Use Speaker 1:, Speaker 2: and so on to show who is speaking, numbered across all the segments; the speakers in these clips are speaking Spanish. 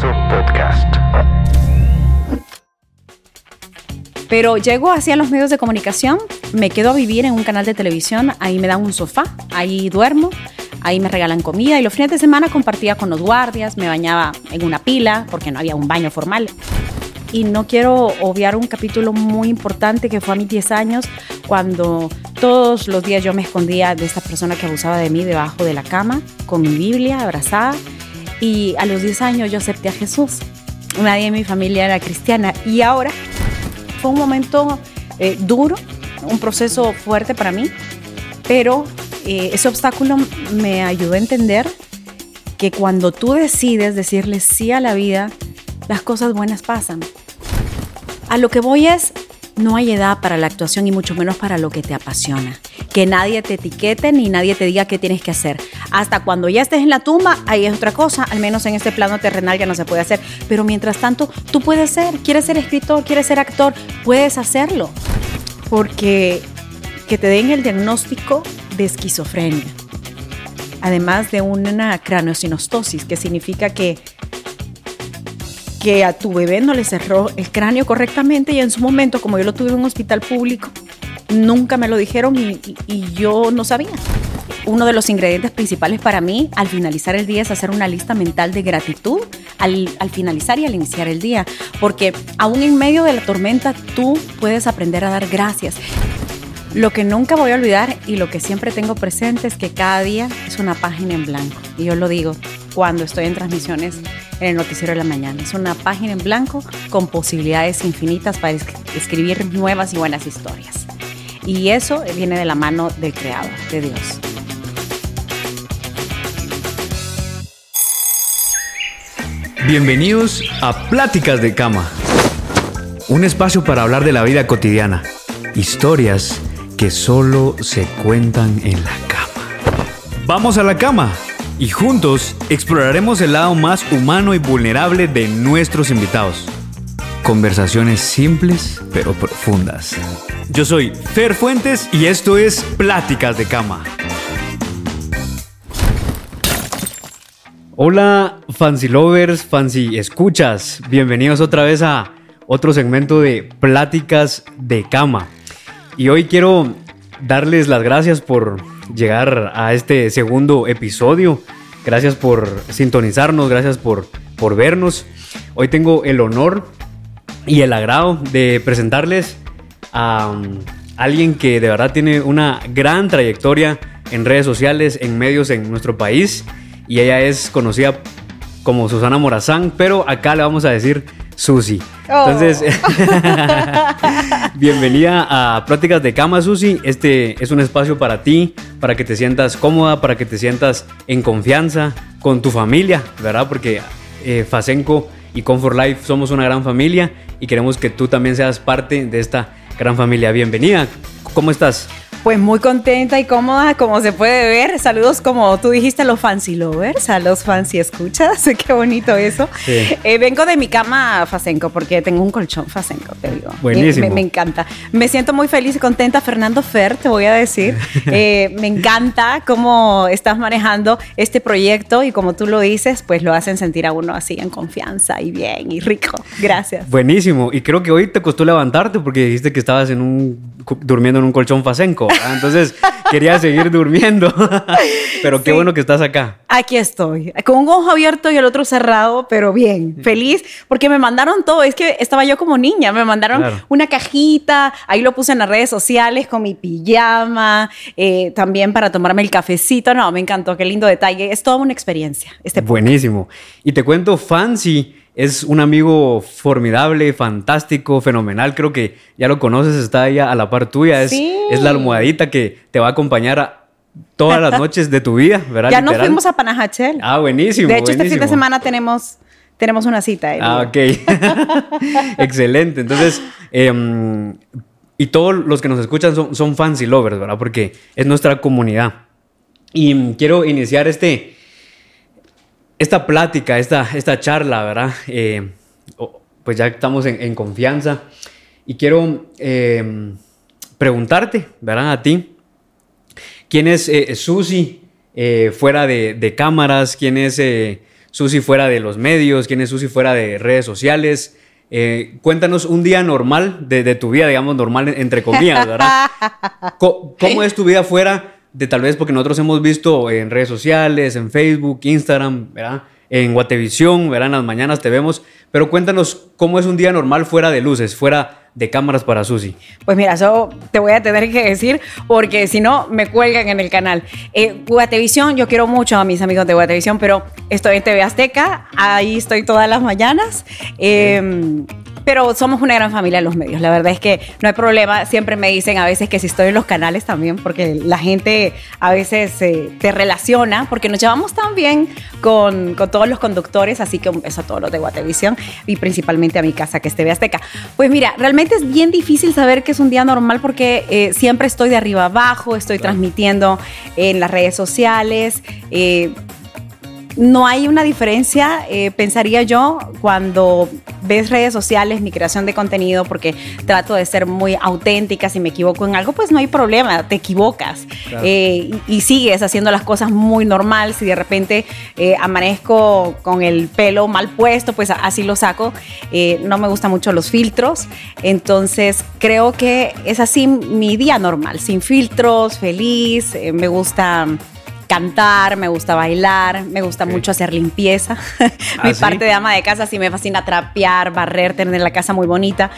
Speaker 1: Podcast.
Speaker 2: Pero llego hacia los medios de comunicación, me quedo a vivir en un canal de televisión, ahí me dan un sofá, ahí duermo, ahí me regalan comida y los fines de semana compartía con los guardias, me bañaba en una pila porque no había un baño formal. Y no quiero obviar un capítulo muy importante que fue a mis 10 años, cuando todos los días yo me escondía de esta persona que abusaba de mí debajo de la cama, con mi Biblia abrazada. Y a los 10 años yo acepté a Jesús. Nadie en mi familia era cristiana. Y ahora fue un momento eh, duro, un proceso fuerte para mí, pero eh, ese obstáculo me ayudó a entender que cuando tú decides decirle sí a la vida, las cosas buenas pasan. A lo que voy es, no hay edad para la actuación y mucho menos para lo que te apasiona. Que nadie te etiquete ni nadie te diga qué tienes que hacer. Hasta cuando ya estés en la tumba, ahí es otra cosa. Al menos en este plano terrenal ya no se puede hacer. Pero mientras tanto, tú puedes ser. Quieres ser escritor, quieres ser actor, puedes hacerlo. Porque que te den el diagnóstico de esquizofrenia. Además de una craneosinostosis, que significa que que a tu bebé no le cerró el cráneo correctamente y en su momento, como yo lo tuve en un hospital público, nunca me lo dijeron y, y, yo no sabía. Uno de los ingredientes principales para mí al finalizar el día es hacer una lista mental de gratitud al, al, finalizar y al iniciar el día, porque aún en medio de la tormenta tú puedes aprender a dar gracias. Lo que nunca voy a olvidar y lo que siempre tengo presente es que cada día es una página en blanco. Y yo lo digo cuando estoy en transmisiones en el noticiero de la mañana. Es una página en blanco con posibilidades infinitas para escribir nuevas y buenas historias. Y eso viene de la mano del Creador, de Dios.
Speaker 3: Bienvenidos a Pláticas de Cama. Un espacio para hablar de la vida cotidiana. Historias que solo se cuentan en la cama. Vamos a la cama y juntos exploraremos el lado más humano y vulnerable de nuestros invitados. Conversaciones simples pero profundas. Yo soy Fer Fuentes y esto es Pláticas de Cama. Hola fancy lovers, fancy escuchas. Bienvenidos otra vez a otro segmento de Pláticas de Cama. Y hoy quiero darles las gracias por llegar a este segundo episodio. Gracias por sintonizarnos, gracias por, por vernos. Hoy tengo el honor y el agrado de presentarles a um, alguien que de verdad tiene una gran trayectoria en redes sociales, en medios en nuestro país. Y ella es conocida como Susana Morazán, pero acá le vamos a decir Susi. Oh. Entonces, bienvenida a Pláticas de Cama, Susi. Este es un espacio para ti, para que te sientas cómoda, para que te sientas en confianza con tu familia, ¿verdad? Porque eh, Facenco y Comfort Life somos una gran familia y queremos que tú también seas parte de esta gran familia. Bienvenida. ¿Cómo estás?
Speaker 2: Pues muy contenta y cómoda, como se puede ver. Saludos, como tú dijiste, a los fancy lovers, a los fancy escuchas. Qué bonito eso. Sí. Eh, vengo de mi cama Facenco, porque tengo un colchón Facenco, te digo.
Speaker 3: Buenísimo.
Speaker 2: Me, me, encanta. Me siento muy feliz y contenta. Fernando Fer, te voy a decir. Eh, me encanta cómo estás manejando este proyecto y como tú lo dices, pues lo hacen sentir a uno así en confianza y bien y rico. Gracias.
Speaker 3: Buenísimo. Y creo que hoy te costó levantarte porque dijiste que estabas en un, durmiendo en un colchón Facenco. Entonces quería seguir durmiendo. pero qué sí. bueno que estás acá.
Speaker 2: Aquí estoy, con un ojo abierto y el otro cerrado, pero bien, feliz, porque me mandaron todo. Es que estaba yo como niña, me mandaron claro. una cajita, ahí lo puse en las redes sociales con mi pijama, eh, también para tomarme el cafecito. No, me encantó, qué lindo detalle. Es toda una experiencia. Este
Speaker 3: Buenísimo. Y te cuento, Fancy es un amigo formidable, fantástico, fenomenal. Creo que ya lo conoces, está ahí a la par tuya. Es,
Speaker 2: sí.
Speaker 3: es la almohadita que te va a acompañar a todas las noches de tu vida, ¿verdad?
Speaker 2: Ya Literal. nos fuimos a Panajachel.
Speaker 3: Ah, buenísimo.
Speaker 2: De hecho,
Speaker 3: buenísimo.
Speaker 2: este fin de semana tenemos, tenemos una cita. ¿eh?
Speaker 3: Ah, ok. Excelente. Entonces, eh, y todos los que nos escuchan son, son fans y lovers, ¿verdad? Porque es nuestra comunidad. Y quiero iniciar este esta plática, esta, esta charla, ¿verdad? Eh, pues ya estamos en, en, confianza y quiero eh, preguntarte, ¿verdad? A ti, ¿quién es eh, Susi fuera de, de, cámaras? ¿Quién es Susi fuera de los medios, quién es Susi fuera de redes sociales. Eh, cuéntanos un día normal de, tu vida, digamos, normal entre comillas, ¿verdad? ¿Cómo, es tu vida fuera de tal vez, porque nosotros hemos visto en redes sociales, en Facebook, Instagram, ¿verdad? En Guatevisión, ¿verdad? En las mañanas te vemos, pero cuéntanos cómo es un día normal fuera de luces, fuera de cámaras para Susi?
Speaker 2: Pues mira, eso te voy a tener que decir porque si no me cuelgan en el canal. Eh, Guatevisión, yo quiero mucho a mis amigos de Guatevisión, pero estoy en TV Azteca, ahí estoy todas las mañanas. Eh, pero somos una gran familia en los medios. La verdad es que no hay problema. Siempre me dicen a veces que si estoy en los canales también, porque la gente a veces eh, te relaciona, porque nos llevamos tan bien con, con, todos los conductores. Así que un beso a todos los de Guatevisión y principalmente a mi casa, que es TV Azteca. Pues mira, realmente es bien difícil saber que es un día normal porque eh, siempre estoy de arriba abajo, estoy transmitiendo en las redes sociales. Eh, no hay una diferencia, eh, pensaría yo, cuando ves redes sociales, mi creación de contenido, porque trato de ser muy auténtica, si me equivoco en algo, pues no hay problema, te equivocas. Eh, y, sigues haciendo las cosas muy normal, si de repente eh, amanezco con el pelo mal puesto, pues así lo saco, no me gustan mucho los filtros, entonces creo que es así mi día normal, sin filtros, feliz, me gusta cantar, me gusta bailar, me gusta mucho hacer limpieza. Mi ¿Ah, parte de ama de casa sí me fascina trapear, barrer, tener la casa muy bonita.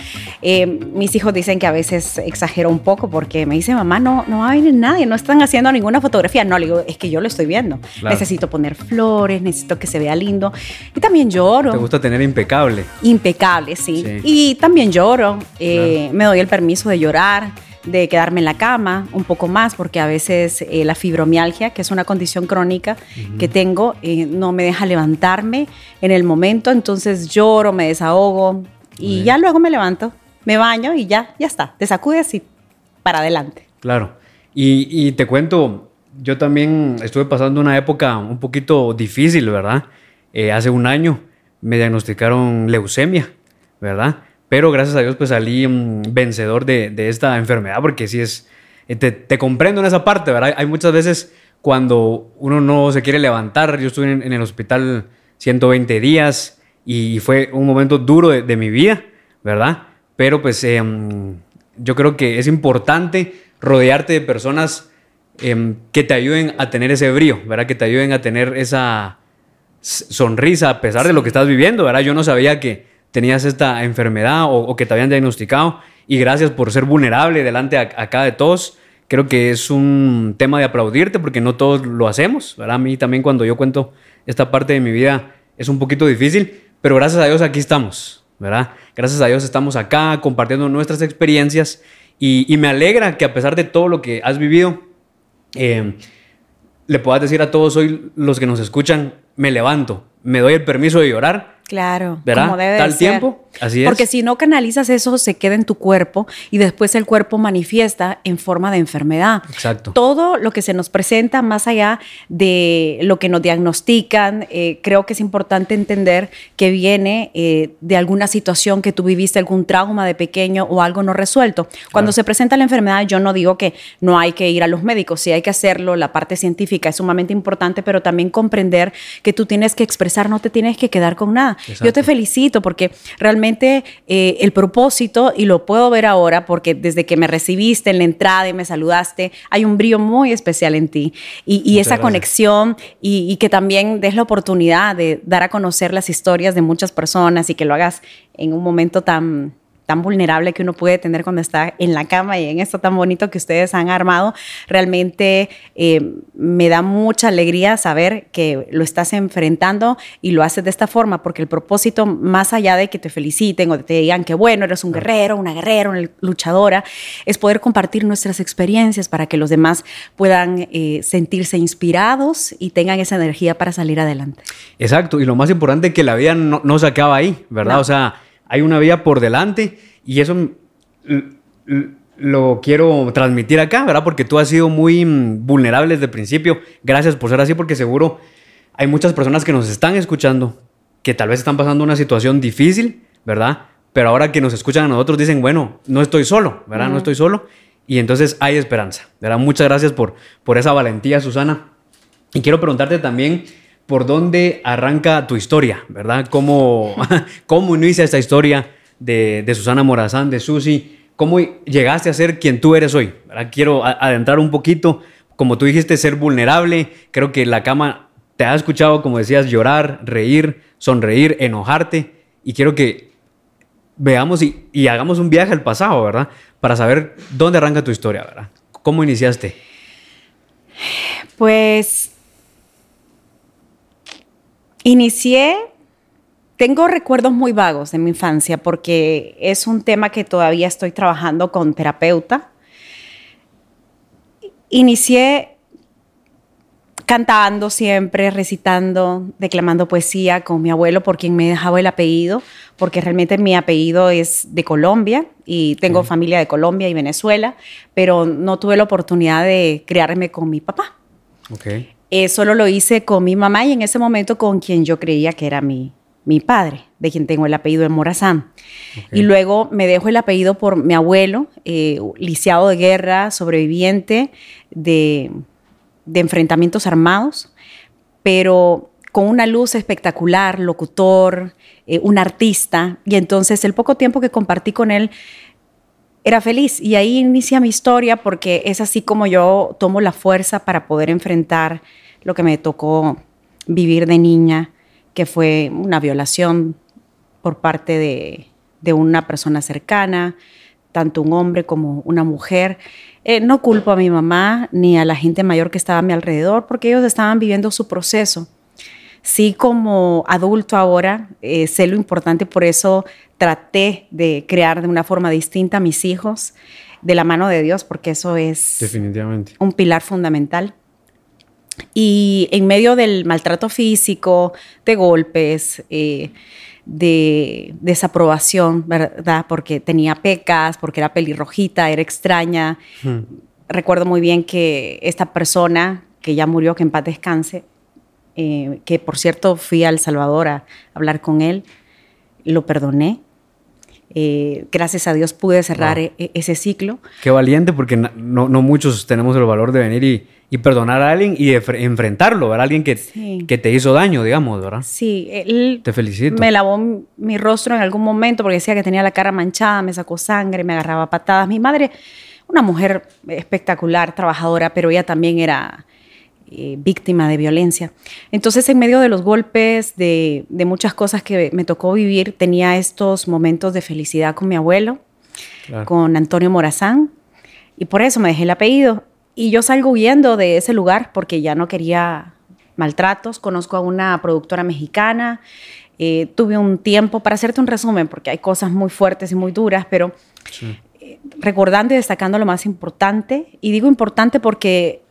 Speaker 2: Eh, mis hijos dicen que a veces exagero un poco porque me dicen, mamá, no, no va a venir nadie, no están haciendo ninguna fotografía. No, le digo, es que yo lo estoy viendo. Necesito poner flores, necesito que se vea lindo. Y también lloro.
Speaker 3: ¿Te gusta tener impecable?
Speaker 2: Impecable, sí. Y también lloro. Eh, me doy el permiso de llorar de quedarme en la cama un poco más, porque a veces eh, la fibromialgia, que es una condición crónica que tengo, eh, no me deja levantarme en el momento, entonces lloro, me desahogo y ya luego me levanto, me baño y ya, ya está, te sacudes y para adelante.
Speaker 3: Claro, y, te cuento, yo también estuve pasando una época un poquito difícil, ¿verdad? Eh, hace un año me diagnosticaron leucemia, ¿verdad? Pero gracias a Dios pues salí mm, vencedor de, esta enfermedad porque sí es, eh, te, comprendo en esa parte, ¿verdad? Hay muchas veces cuando uno no se quiere levantar, yo estuve en, el hospital 120 días y fue un momento duro de, mi vida, ¿verdad? Pero pues em, yo creo que es importante rodearte de personas em, que te ayuden a tener ese brío, ¿verdad? Que te ayuden a tener esa sonrisa a pesar de lo que estás viviendo, ¿verdad? Yo no sabía que tenías esta enfermedad o, que te habían diagnosticado y gracias por ser vulnerable delante acá de todos. Creo que es un tema de aplaudirte porque no todos lo hacemos, ¿verdad? A mí también cuando yo cuento esta parte de mi vida es un poquito difícil, pero gracias a Dios aquí estamos, ¿verdad? Gracias a Dios estamos acá compartiendo nuestras experiencias y, me alegra que a pesar de todo lo que has vivido, eh, le puedas decir a todos hoy los que nos escuchan, me levanto, me doy el permiso de llorar
Speaker 2: Claro,
Speaker 3: ¿verdad? como debe Tal tiempo, así es.
Speaker 2: Porque si no canalizas eso, se queda en tu cuerpo y después el cuerpo manifiesta en forma de enfermedad.
Speaker 3: Exacto.
Speaker 2: Todo lo que se nos presenta más allá de lo que nos diagnostican, eh, creo que es importante entender que viene eh, de alguna situación que tú viviste, algún trauma de pequeño o algo no resuelto. Cuando se presenta la enfermedad, yo no digo que no hay que ir a los médicos, sí hay que hacerlo, la parte científica es sumamente importante, pero también comprender que tú tienes que expresar, no te tienes que quedar con nada. Yo te felicito porque realmente eh, el propósito, y lo puedo ver ahora porque desde que me recibiste en la entrada y me saludaste, hay un brillo muy especial en ti. Y, esa conexión y, y que también des la oportunidad de dar a conocer las historias de muchas personas y que lo hagas en un momento tan tan vulnerable que uno puede tener cuando está en la cama y en esto tan bonito que ustedes han armado, realmente eh, me da mucha alegría saber que lo estás enfrentando y lo haces de esta forma, porque el propósito, más allá de que te feliciten o te digan que bueno, eres un guerrero, una guerrera, una luchadora, es poder compartir nuestras experiencias para que los demás puedan eh, sentirse inspirados y tengan esa energía para salir adelante.
Speaker 3: Exacto, y lo más importante es que la vida no, se acaba ahí, ¿verdad? O sea, hay una vía por delante y eso lo quiero transmitir acá, ¿verdad? Porque tú has sido muy mm, vulnerable desde el principio. Gracias por ser así, porque seguro hay muchas personas que nos están escuchando que tal vez están pasando una situación difícil, ¿verdad? Pero ahora que nos escuchan a nosotros dicen, bueno, no estoy solo, ¿verdad? No estoy solo. Y entonces hay esperanza, ¿verdad? Muchas gracias por, por esa valentía, Susana. Y quiero preguntarte también por dónde arranca tu historia, ¿verdad? ¿Cómo, cómo inicia esta historia de, Susana Morazán, de Susi? ¿Cómo llegaste a ser quien tú eres hoy? Quiero adentrar un poquito, como tú dijiste, ser vulnerable. Creo que la cama te ha escuchado, como decías, llorar, reír, sonreír, enojarte. Y quiero que veamos y, y hagamos un viaje al pasado, ¿verdad? Para saber dónde arranca tu historia, ¿verdad? ¿Cómo iniciaste?
Speaker 2: Pues inicié, tengo recuerdos muy vagos de mi infancia porque es un tema que todavía estoy trabajando con terapeuta. Inicié cantando siempre, recitando, declamando poesía con mi abuelo, por quien me dejaba el apellido, porque realmente mi apellido es de Colombia y tengo familia de Colombia y Venezuela, pero no tuve la oportunidad de criarme con mi papá. Okay. Eh, solo lo hice con mi mamá y en ese momento con quien yo creía que era mi, mi padre, de quien tengo el apellido de Morazán. Y luego me dejo el apellido por mi abuelo, eh, lisiado de guerra, sobreviviente de, de enfrentamientos armados, pero con una luz espectacular, locutor, eh, un artista. Y entonces el poco tiempo que compartí con él era feliz. Y ahí inicia mi historia porque es así como yo tomo la fuerza para poder enfrentar lo que me tocó vivir de niña, que fue una violación por parte de, una persona cercana, tanto un hombre como una mujer. Eh, no culpo a mi mamá ni a la gente mayor que estaba a mi alrededor porque ellos estaban viviendo su proceso. Sí, como adulto ahora, eh, sé lo importante, por eso traté de crear de una forma distinta a mis hijos de la mano de Dios, porque eso es
Speaker 3: definitivamente
Speaker 2: un pilar fundamental. Y en medio del maltrato físico, de golpes, eh, de desaprobación, ¿verdad? Porque tenía pecas, porque era pelirrojita, era extraña. Hmm. Recuerdo muy bien que esta persona, que ya murió, que en paz descanse, eh, que por cierto fui a El Salvador a hablar con él, lo perdoné. Eh, gracias a Dios pude cerrar e, e, ese ciclo.
Speaker 3: Qué valiente, porque no, muchos tenemos el valor de venir y, perdonar a alguien y enfrentarlo, ¿verdad? Alguien que, que te hizo daño, digamos, ¿verdad?
Speaker 2: Sí, él
Speaker 3: te felicito.
Speaker 2: Me lavó mi rostro en algún momento porque decía que tenía la cara manchada, me sacó sangre, me agarraba patadas. Mi madre, una mujer espectacular, trabajadora, pero ella también era eh, víctima de violencia. Entonces, en medio de los golpes, de, muchas cosas que me tocó vivir, tenía estos momentos de felicidad con mi abuelo, con Antonio Morazán, y por eso me dejé el apellido. Y yo salgo huyendo de ese lugar porque ya no quería maltratos. Conozco a una productora mexicana. Eh, tuve un tiempo, para hacerte un resumen, porque hay cosas muy fuertes y muy duras, pero eh, recordando y destacando lo más importante, y digo importante porque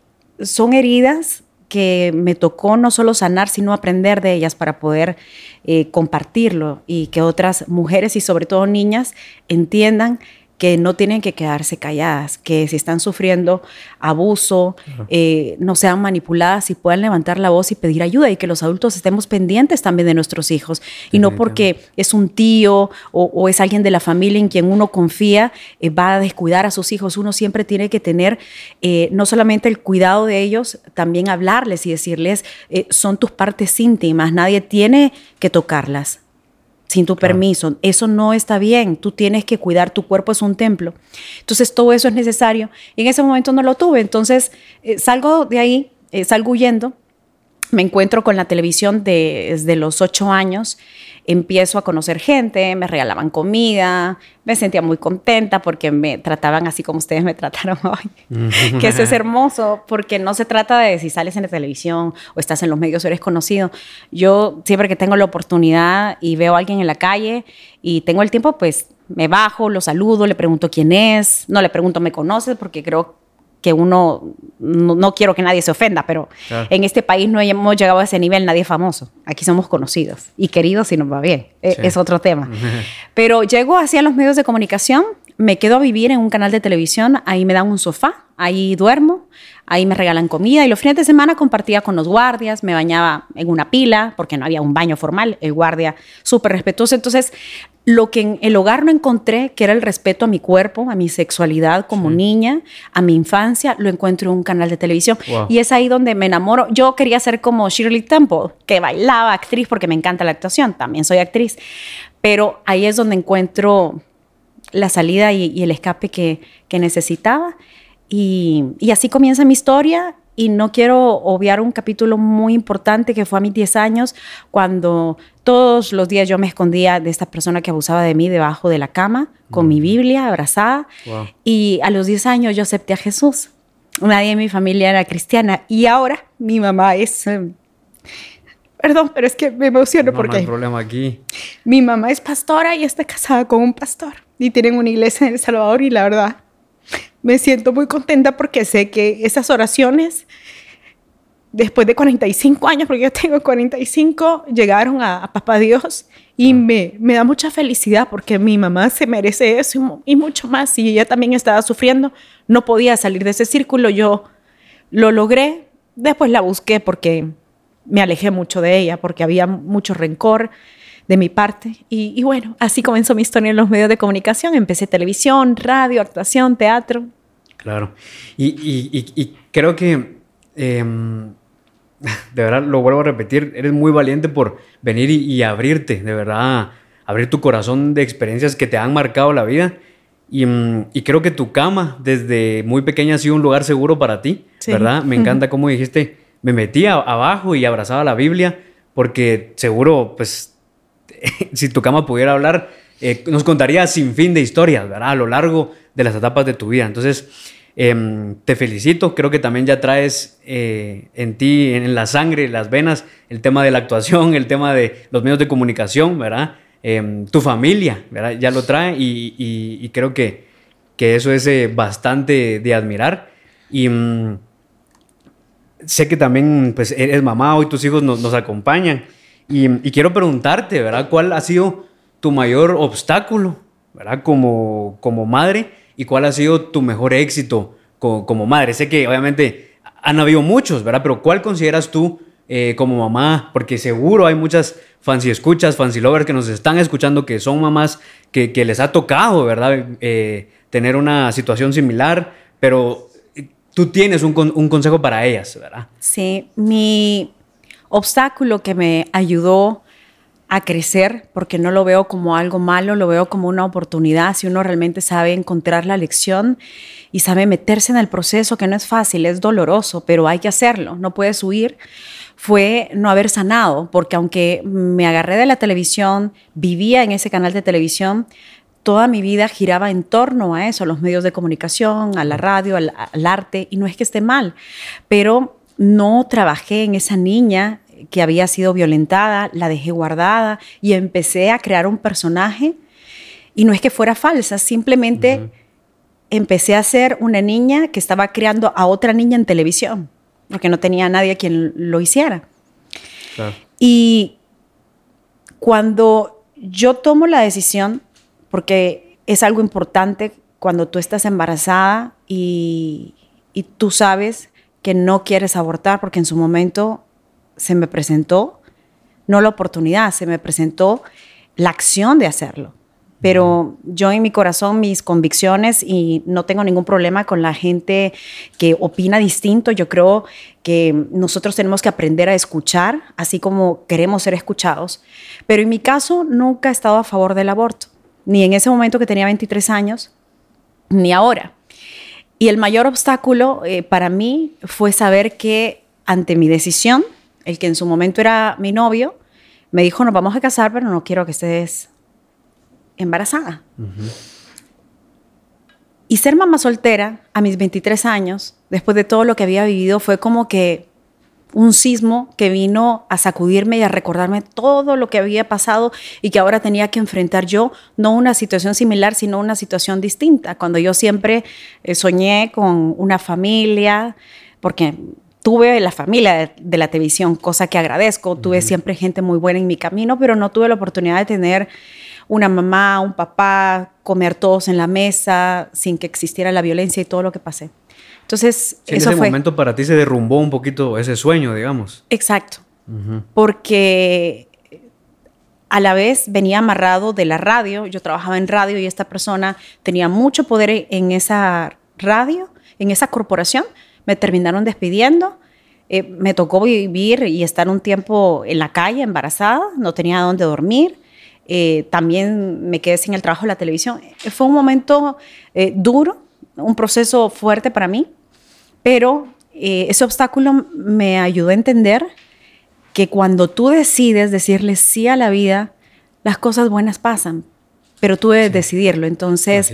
Speaker 2: son heridas que me tocó no solo sanar, sino aprender de ellas para poder eh, compartirlo y que otras mujeres y sobre todo niñas entiendan que no tienen que quedarse calladas, que si están sufriendo abuso, eh, no sean manipuladas y puedan levantar la voz y pedir ayuda y que los adultos estemos pendientes también de nuestros hijos. Y no porque es un tío o, es alguien de la familia en quien uno confía eh, va a descuidar a sus hijos. Uno siempre tiene que tener eh, no solamente el cuidado de ellos, también hablarles y decirles son tus partes íntimas, nadie tiene que tocarlas sin tu permiso. Eso no está bien. Tú tienes que cuidar, tu cuerpo es un templo. Entonces todo eso es necesario. Y en ese momento no lo tuve. Entonces eh, salgo de ahí, eh, salgo huyendo, me encuentro con la televisión desde los ocho años empiezo a conocer gente, me regalaban comida, me sentía muy contenta porque me trataban así como ustedes me trataron hoy. que eso es hermoso porque no se trata de si sales en la televisión o estás en los medios o eres conocido. Yo siempre que tengo la oportunidad y veo a alguien en la calle y tengo el tiempo, pues me bajo, lo saludo, le pregunto quién es, no le pregunto me conoces porque creo que uno, no, quiero que nadie se ofenda, pero en este país no hemos llegado a ese nivel, nadie famoso. Aquí somos conocidos y queridos si nos va bien. E, es otro tema. pero llego hacia los medios de comunicación, me quedo a vivir en un canal de televisión, ahí me dan un sofá, ahí duermo, ahí me regalan comida y los fines de semana compartía con los guardias, me bañaba en una pila porque no había un baño formal, el guardia súper respetuoso. Entonces, lo que en el hogar no encontré, que era el respeto a mi cuerpo, a mi sexualidad como niña, a mi infancia, lo encuentro en un canal de televisión. Y es ahí donde me enamoro. Yo quería ser como Shirley Temple, que bailaba, actriz, porque me encanta la actuación, también soy actriz. Pero ahí es donde encuentro la salida y, el escape que, necesitaba. Y, y así comienza mi historia y no quiero obviar un capítulo muy importante que fue a mis 10 años, cuando todos los días yo me escondía de esta persona que abusaba de mí debajo de la cama, con mi Biblia abrazada. Y a los 10 años yo acepté a Jesús. Nadie en mi familia era cristiana. Y ahora mi mamá es... Eh, perdón, pero es que me emociono no, porque...
Speaker 3: No hay problema aquí.
Speaker 2: Mi mamá es pastora y está casada con un pastor. Y tienen una iglesia en El Salvador y la verdad me siento muy contenta porque sé que esas oraciones, después de 45 años, porque yo tengo 45, llegaron a, Papá Dios y ah. me, me, da mucha felicidad porque mi mamá se merece eso y, mucho más. Y ella también estaba sufriendo, no podía salir de ese círculo. Yo lo logré, después la busqué porque me alejé mucho de ella, porque había mucho rencor de mi parte. Y, bueno, así comenzó mi historia en los medios de comunicación. Empecé televisión, radio, actuación, teatro.
Speaker 3: Claro. Y, creo que, em, de verdad, lo vuelvo a repetir, eres muy valiente por venir y, abrirte, de verdad, abrir tu corazón de experiencias que te han marcado la vida. Y, mm, creo que tu cama desde muy pequeña ha sido un lugar seguro para ti, ¿verdad? Me encanta cómo dijiste, me metía abajo y abrazaba la Biblia, porque seguro, pues, si tu cama pudiera hablar, eh, nos contaría sin fin de historias, ¿verdad? A lo largo de las etapas de tu vida. Entonces, Em, te felicito, creo que también ya traes eh, en ti, en la sangre, las venas, el tema de la actuación, el tema de los medios de comunicación, ¿verdad? Em, tu familia, ¿verdad? Ya lo trae y, creo que, que, eso es eh, bastante de admirar. Y mm, sé que también pues, eres mamá, hoy tus hijos nos, nos acompañan. Y, quiero preguntarte, ¿verdad? ¿Cuál ha sido tu mayor obstáculo, ¿verdad? Como, como madre y cuál ha sido tu mejor éxito como, madre. Sé que obviamente han habido muchos, ¿verdad? Pero ¿cuál consideras tú eh, como mamá? Porque seguro hay muchas fancy escuchas, fancy lovers que nos están escuchando que son mamás que, les ha tocado, ¿verdad? Eh, tener una situación similar, pero tú tienes un, un consejo para ellas, ¿verdad?
Speaker 2: Sí, mi obstáculo que me ayudó a crecer, porque no lo veo como algo malo, lo veo como una oportunidad, si uno realmente sabe encontrar la lección y sabe meterse en el proceso, que no es fácil, es doloroso, pero hay que hacerlo, no puedes huir, fue no haber sanado, porque aunque me agarré de la televisión, vivía en ese canal de televisión, toda mi vida giraba en torno a eso, a los medios de comunicación, a la radio, al, al arte, y no es que esté mal, pero no trabajé en esa niña que había sido violentada, la dejé guardada y empecé a crear un personaje. Y no es que fuera falsa, simplemente empecé a ser una niña que estaba creando a otra niña en televisión, porque no tenía nadie quien lo hiciera. Y cuando yo tomo la decisión, porque es algo importante cuando tú estás embarazada y, y tú sabes que no quieres abortar, porque en su momento se me presentó, no la oportunidad, se me presentó la acción de hacerlo. Pero yo en mi corazón, mis convicciones y no tengo ningún problema con la gente que opina distinto. Yo creo que nosotros tenemos que aprender a escuchar, así como queremos ser escuchados. Pero en mi caso, nunca he estado a favor del aborto, ni en ese momento que tenía 23 años, ni ahora. Y el mayor obstáculo eh, para mí fue saber que ante mi decisión, el que en su momento era mi novio, me dijo, nos vamos a casar, pero no quiero que estés embarazada. Y ser mamá soltera a mis 23 años, después de todo lo que había vivido, fue como que un sismo que vino a sacudirme y a recordarme todo lo que había pasado y que ahora tenía que enfrentar yo, no una situación similar, sino una situación distinta. Cuando yo siempre eh, soñé con una familia, porque tuve la familia de, la televisión, cosa que agradezco. Tuve siempre gente muy buena en mi camino, pero no tuve la oportunidad de tener una mamá, un papá, comer todos en la mesa sin que existiera la violencia y todo lo que pasé. Entonces,
Speaker 3: en ese momento para ti se derrumbó un poquito ese sueño, digamos.
Speaker 2: Exacto. Porque a la vez venía amarrado de la radio. Yo trabajaba en radio y esta persona tenía mucho poder en esa radio, en esa corporación. Me terminaron despidiendo. Eh, me tocó vivir y estar un tiempo en la calle embarazada, no tenía dónde dormir. Eh, también me quedé sin el trabajo de la televisión. Eh, fue un momento duro, un proceso fuerte para mí, pero ese obstáculo me ayudó a entender que cuando tú decides decirle sí a la vida, las cosas buenas pasan, pero tú debes decidirlo. Entonces,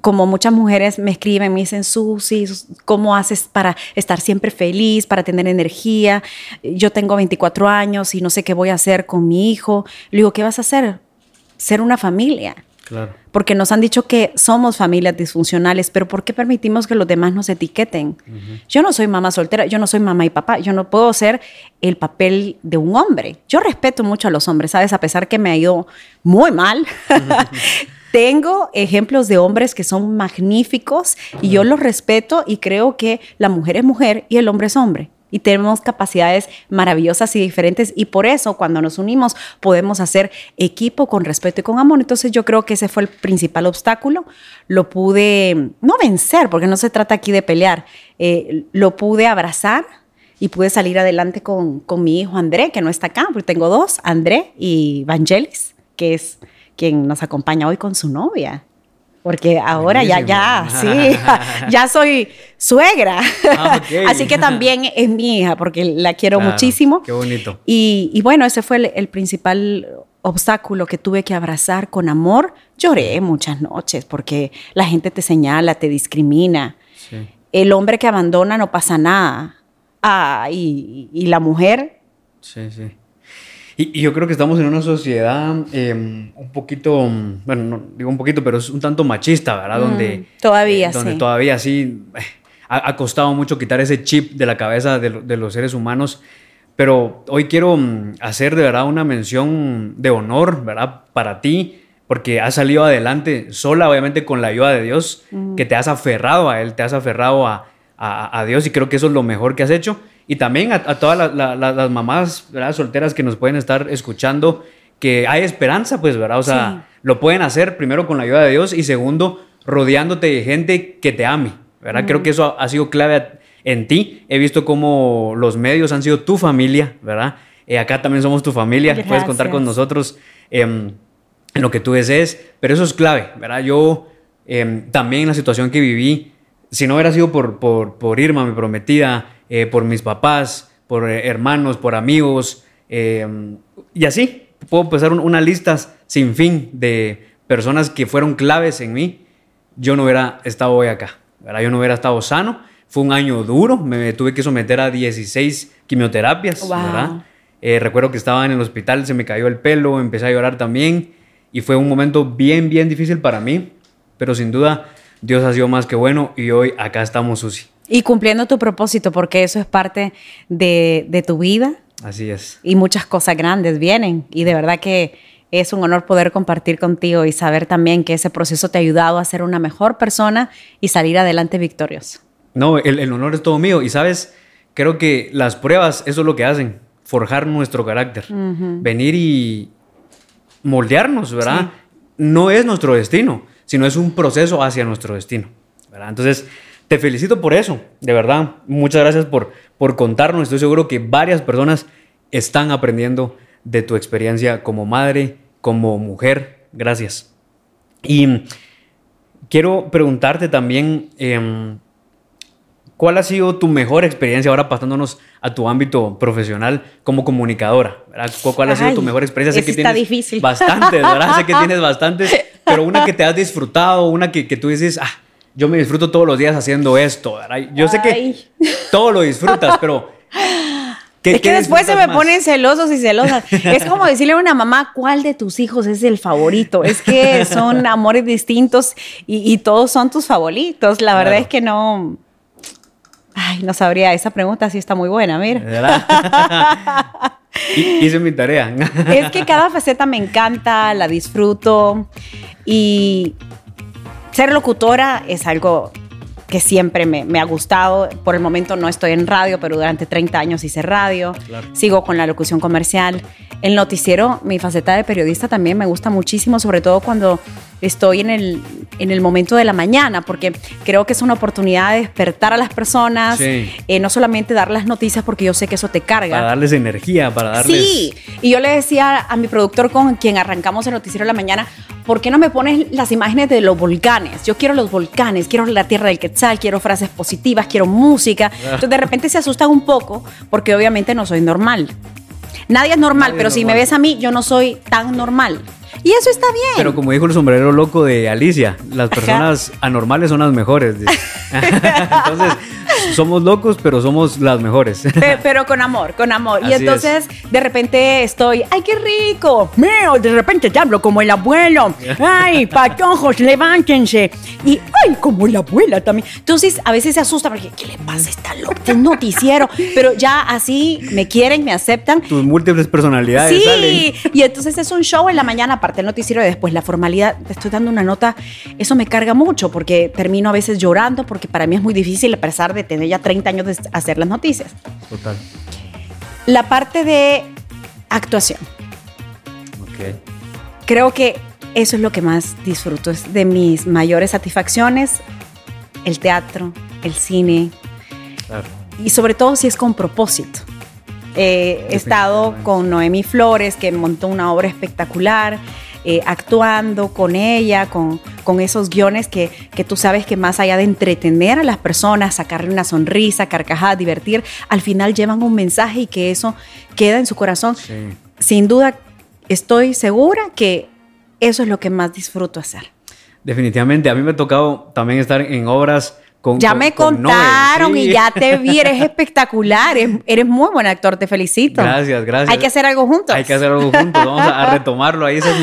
Speaker 2: como muchas mujeres me escriben, me dicen, Susi, ¿cómo haces para estar siempre feliz, para tener energía? Yo tengo 24 años y no sé qué voy a hacer con mi hijo. Le digo, ¿qué vas a hacer? Ser una familia. Porque nos han dicho que somos familias disfuncionales, pero ¿por qué permitimos que los demás nos etiqueten? Yo no soy mamá soltera, yo no soy mamá y papá, yo no puedo ser el papel de un hombre. Yo respeto mucho a los hombres, ¿sabes? A pesar que me ha ido muy mal. Tengo ejemplos de hombres que son magníficos y yo los respeto y creo que la mujer es mujer y el hombre es hombre y tenemos capacidades maravillosas y diferentes y por eso cuando nos unimos podemos hacer equipo con respeto y con amor. Entonces yo creo que ese fue el principal obstáculo. Lo pude, no vencer, porque no se trata aquí de pelear, eh, lo pude abrazar y pude salir adelante con, con, mi hijo André, que no está acá, porque tengo dos, André y Vangelis, que es quien nos acompaña hoy con su novia porque ahora ya, ya, sí, ya soy suegra. Ah, Así que también es mi hija, porque la quiero muchísimo.
Speaker 3: Qué bonito.
Speaker 2: Y, bueno, ese fue el, principal obstáculo que tuve que abrazar con amor. Lloré muchas noches porque la gente te señala, te discrimina. El hombre que abandona no pasa nada. Ah, y, y la mujer.
Speaker 3: Sí, sí. Y, yo creo que estamos en una sociedad em, un poquito, bueno, no digo un poquito, pero es un tanto machista, ¿verdad? Mm, donde
Speaker 2: todavía
Speaker 3: eh, donde todavía sí eh, ha, costado mucho quitar ese chip de la cabeza de, los seres humanos. Pero hoy quiero mm, hacer de verdad una mención de honor, ¿verdad? Para ti, porque has salido adelante sola, obviamente con la ayuda de Dios, mm. que te has aferrado a Él, te has aferrado a, a, a Dios y creo que eso es lo mejor que has hecho. Y también a, todas las mamás solteras que nos pueden estar escuchando, que hay esperanza, pues, ¿verdad? O sea, lo pueden hacer primero con la ayuda de Dios y segundo, rodeándote de gente que te ame, ¿verdad? Creo que eso ha, sido clave en ti. He visto cómo los medios han sido tu familia, ¿verdad? Eh, acá también somos tu familia, puedes contar con nosotros em, en lo que tú desees, pero eso es clave, ¿verdad? Yo em, también en la situación que viví, si no hubiera sido por, por, por Irma, mi prometida, eh, por mis papás, por eh, hermanos, por amigos, eh, y así. Puedo empezar una lista sin fin de personas que fueron claves en mí. Yo no hubiera estado hoy acá, ¿verdad? Yo no hubiera estado sano. Fue un año duro, me tuve que someter a 16 quimioterapias, ¿verdad? recuerdo que estaba en el hospital, se me cayó el pelo, empecé a llorar también y fue un momento bien, bien difícil para mí, pero sin duda Dios ha sido más que bueno y hoy acá estamos, Susi.
Speaker 2: Y cumpliendo tu propósito, porque eso es parte de, tu vida.
Speaker 3: Así es.
Speaker 2: Y muchas cosas grandes vienen. Y de verdad que es un honor poder compartir contigo y saber también que ese proceso te ha ayudado a ser una mejor persona y salir adelante victorioso.
Speaker 3: No, el, honor es todo mío. Y sabes, creo que las pruebas, eso es lo que hacen, forjar nuestro carácter. Venir y moldearnos, ¿verdad? No es nuestro destino, sino es un proceso hacia nuestro destino. ¿verdad? Entonces, te felicito por eso, de verdad. Muchas gracias por, por contarnos. Estoy seguro que varias personas están aprendiendo de tu experiencia como madre, como mujer. Gracias. Y quiero preguntarte también, em, ¿cuál ha sido tu mejor experiencia ahora pasándonos a tu ámbito profesional como comunicadora? ¿Cuál ha sido tu mejor experiencia?
Speaker 2: Sé que está difícil.
Speaker 3: bastantes, ¿verdad? sé que tienes bastantes, pero una que te has disfrutado, una que, que tú dices, ah, yo me disfruto todos los días haciendo esto. Yo sé que todo lo disfrutas, pero...
Speaker 2: es que después se me ponen celosos y celosas. es como decirle a una mamá, ¿cuál de tus hijos es el favorito? Es que son amores distintos y, todos son tus favoritos. La verdad es que no... Ay, no sabría. Esa pregunta sí está muy buena,
Speaker 3: mira. Hice mi tarea.
Speaker 2: es que cada faceta me encanta, la disfruto y ser locutora es algo que siempre me, me, ha gustado. Por el momento no estoy en radio, pero durante 30 años hice radio. Claro. Sigo con la locución comercial. El noticiero, mi faceta de periodista también me gusta muchísimo, sobre todo cuando estoy en el, en el momento de la mañana, porque creo que es una oportunidad de despertar a las personas, eh, no solamente dar las noticias, porque yo sé que eso te carga.
Speaker 3: Para darles energía, para darles...
Speaker 2: Sí, y yo le decía a mi productor con quien arrancamos el noticiero de la mañana, ¿por qué no me pones las imágenes de los volcanes? Yo quiero los volcanes, quiero la tierra del Quiero frases positivas, quiero música. Ah. Entonces de repente se asustan un poco, porque obviamente no soy normal. Nadie es normal, pero si me ves a mí, yo no soy tan normal. Y eso está bien.
Speaker 3: Pero como dijo el sombrero loco de Alicia, las personas anormales son las mejores. Entonces, somos locos, pero somos las mejores.
Speaker 2: Pero, con amor, con amor. y entonces, de repente estoy, ¡ay, qué rico! Meo, de repente te hablo como el abuelo. ¡Ay, patojos, levántense! Y, ¡ay, como la abuela también! Entonces, a veces se asusta porque, ¿qué le pasa a esta loca? Es noticiero. Pero ya así me quieren, me aceptan.
Speaker 3: Tus múltiples personalidades.
Speaker 2: Sí, y entonces es un show en la mañana, aparte el noticiero y después la formalidad. Te estoy dando una nota, eso me carga mucho porque termino a veces llorando porque para mí es muy difícil, a pesar de tener ya 30 años de hacer las noticias.
Speaker 3: Total.
Speaker 2: La parte de actuación.
Speaker 3: Ok.
Speaker 2: Creo que eso es lo que más disfruto, es de mis mayores satisfacciones, el teatro, el cine. Claro. Y sobre todo si es con propósito. he estado con Noemi Flores, que montó una obra espectacular. Eh, actuando con ella, con, con esos guiones que, que, tú sabes que más allá de entretener a las personas, sacarle una sonrisa, carcajada, divertir, al final llevan un mensaje y que eso queda en su corazón. Sin duda, estoy segura que eso es lo que más disfruto hacer.
Speaker 3: Definitivamente, a mí me ha tocado también estar en obras con,
Speaker 2: ya me contaron y ya te vi, eres espectacular, eres, muy buen actor, te felicito.
Speaker 3: Gracias, gracias.
Speaker 2: Hay que hacer algo juntos.
Speaker 3: Hay que hacer algo juntos, vamos a, retomarlo, ahí esa es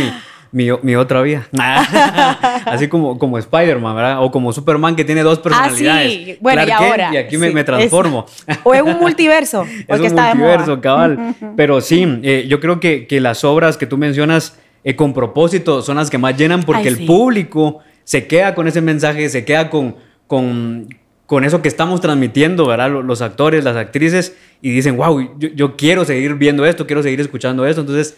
Speaker 3: mi, mi, otra vida. Así como, como Spider-Man, ¿verdad? O como Superman que tiene dos personalidades. Ah, sí.
Speaker 2: Bueno, y ahora.
Speaker 3: y aquí me, transformo.
Speaker 2: o es un multiverso.
Speaker 3: es un multiverso, cabal. Pero sí, eh, yo creo que, que, las obras que tú mencionas eh, con propósito son las que más llenan porque el público se queda con ese mensaje, se queda con con, con eso que estamos transmitiendo, ¿verdad? Los actores, las actrices, y dicen, wow, yo, quiero seguir viendo esto, quiero seguir escuchando esto. Entonces,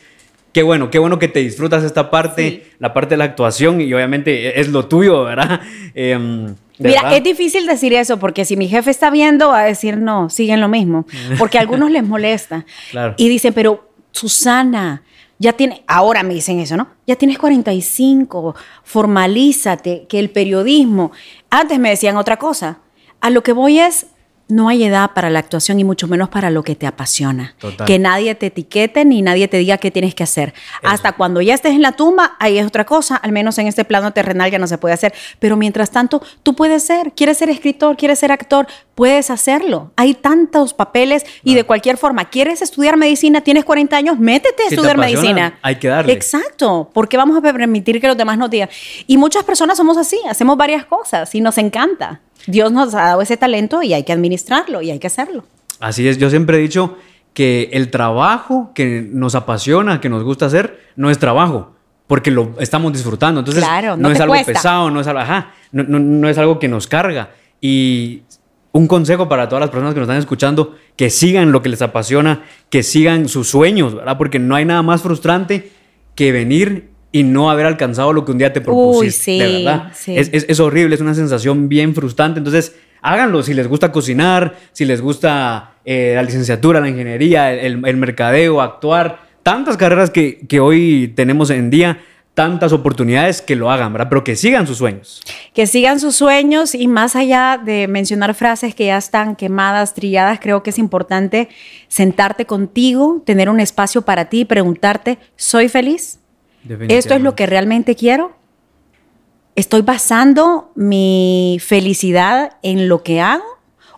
Speaker 3: qué bueno, qué bueno que te disfrutas esta parte, la parte de la actuación, y obviamente es lo tuyo, ¿verdad?
Speaker 2: Em, Mira, es difícil decir eso porque si mi jefe está viendo va a decir no, siguen lo mismo, porque a algunos les molesta. Y dicen, pero Susana, ya tiene, ahora me dicen eso, ¿no? Ya tienes 45, formalízate, que el periodismo. Antes me decían otra cosa. A lo que voy es, no hay edad para la actuación y mucho menos para lo que te apasiona. Que nadie te etiquete ni nadie te diga qué tienes que hacer. Hasta cuando ya estés en la tumba, ahí es otra cosa, al menos en este plano terrenal ya no se puede hacer. Pero mientras tanto, tú puedes ser, quieres ser escritor, quieres ser actor, puedes hacerlo. Hay tantos papeles y de cualquier forma, quieres estudiar medicina, tienes 40 años, métete a estudiar medicina.
Speaker 3: Hay que darle.
Speaker 2: Exacto, porque vamos a permitir que los demás nos digan. Y muchas personas somos así, hacemos varias cosas y nos encanta. Dios nos ha dado ese talento y hay que administrarlo y hay que hacerlo.
Speaker 3: Así es, yo siempre he dicho que el trabajo que nos apasiona, que nos gusta hacer, no es trabajo, porque lo estamos disfrutando. Entonces, no, es algo pesado, no es algo, no, es algo que nos carga. Y un consejo para todas las personas que nos están escuchando, que sigan lo que les apasiona, que sigan sus sueños, ¿verdad? Porque no hay nada más frustrante que venir y no haber alcanzado lo que un día te propusiste. Uy, sí, verdad. Es, horrible, es una sensación bien frustrante. Entonces, háganlo si les gusta cocinar, si les gusta eh, la licenciatura, la ingeniería, el, mercadeo, actuar. Tantas carreras que, que, hoy tenemos en día, tantas oportunidades que lo hagan, ¿verdad? Pero que sigan sus sueños.
Speaker 2: Que sigan sus sueños y más allá de mencionar frases que ya están quemadas, trilladas, creo que es importante sentarte contigo, tener un espacio para ti y preguntarte, ¿soy feliz? ¿Esto es lo que realmente quiero? ¿Estoy basando mi felicidad en lo que hago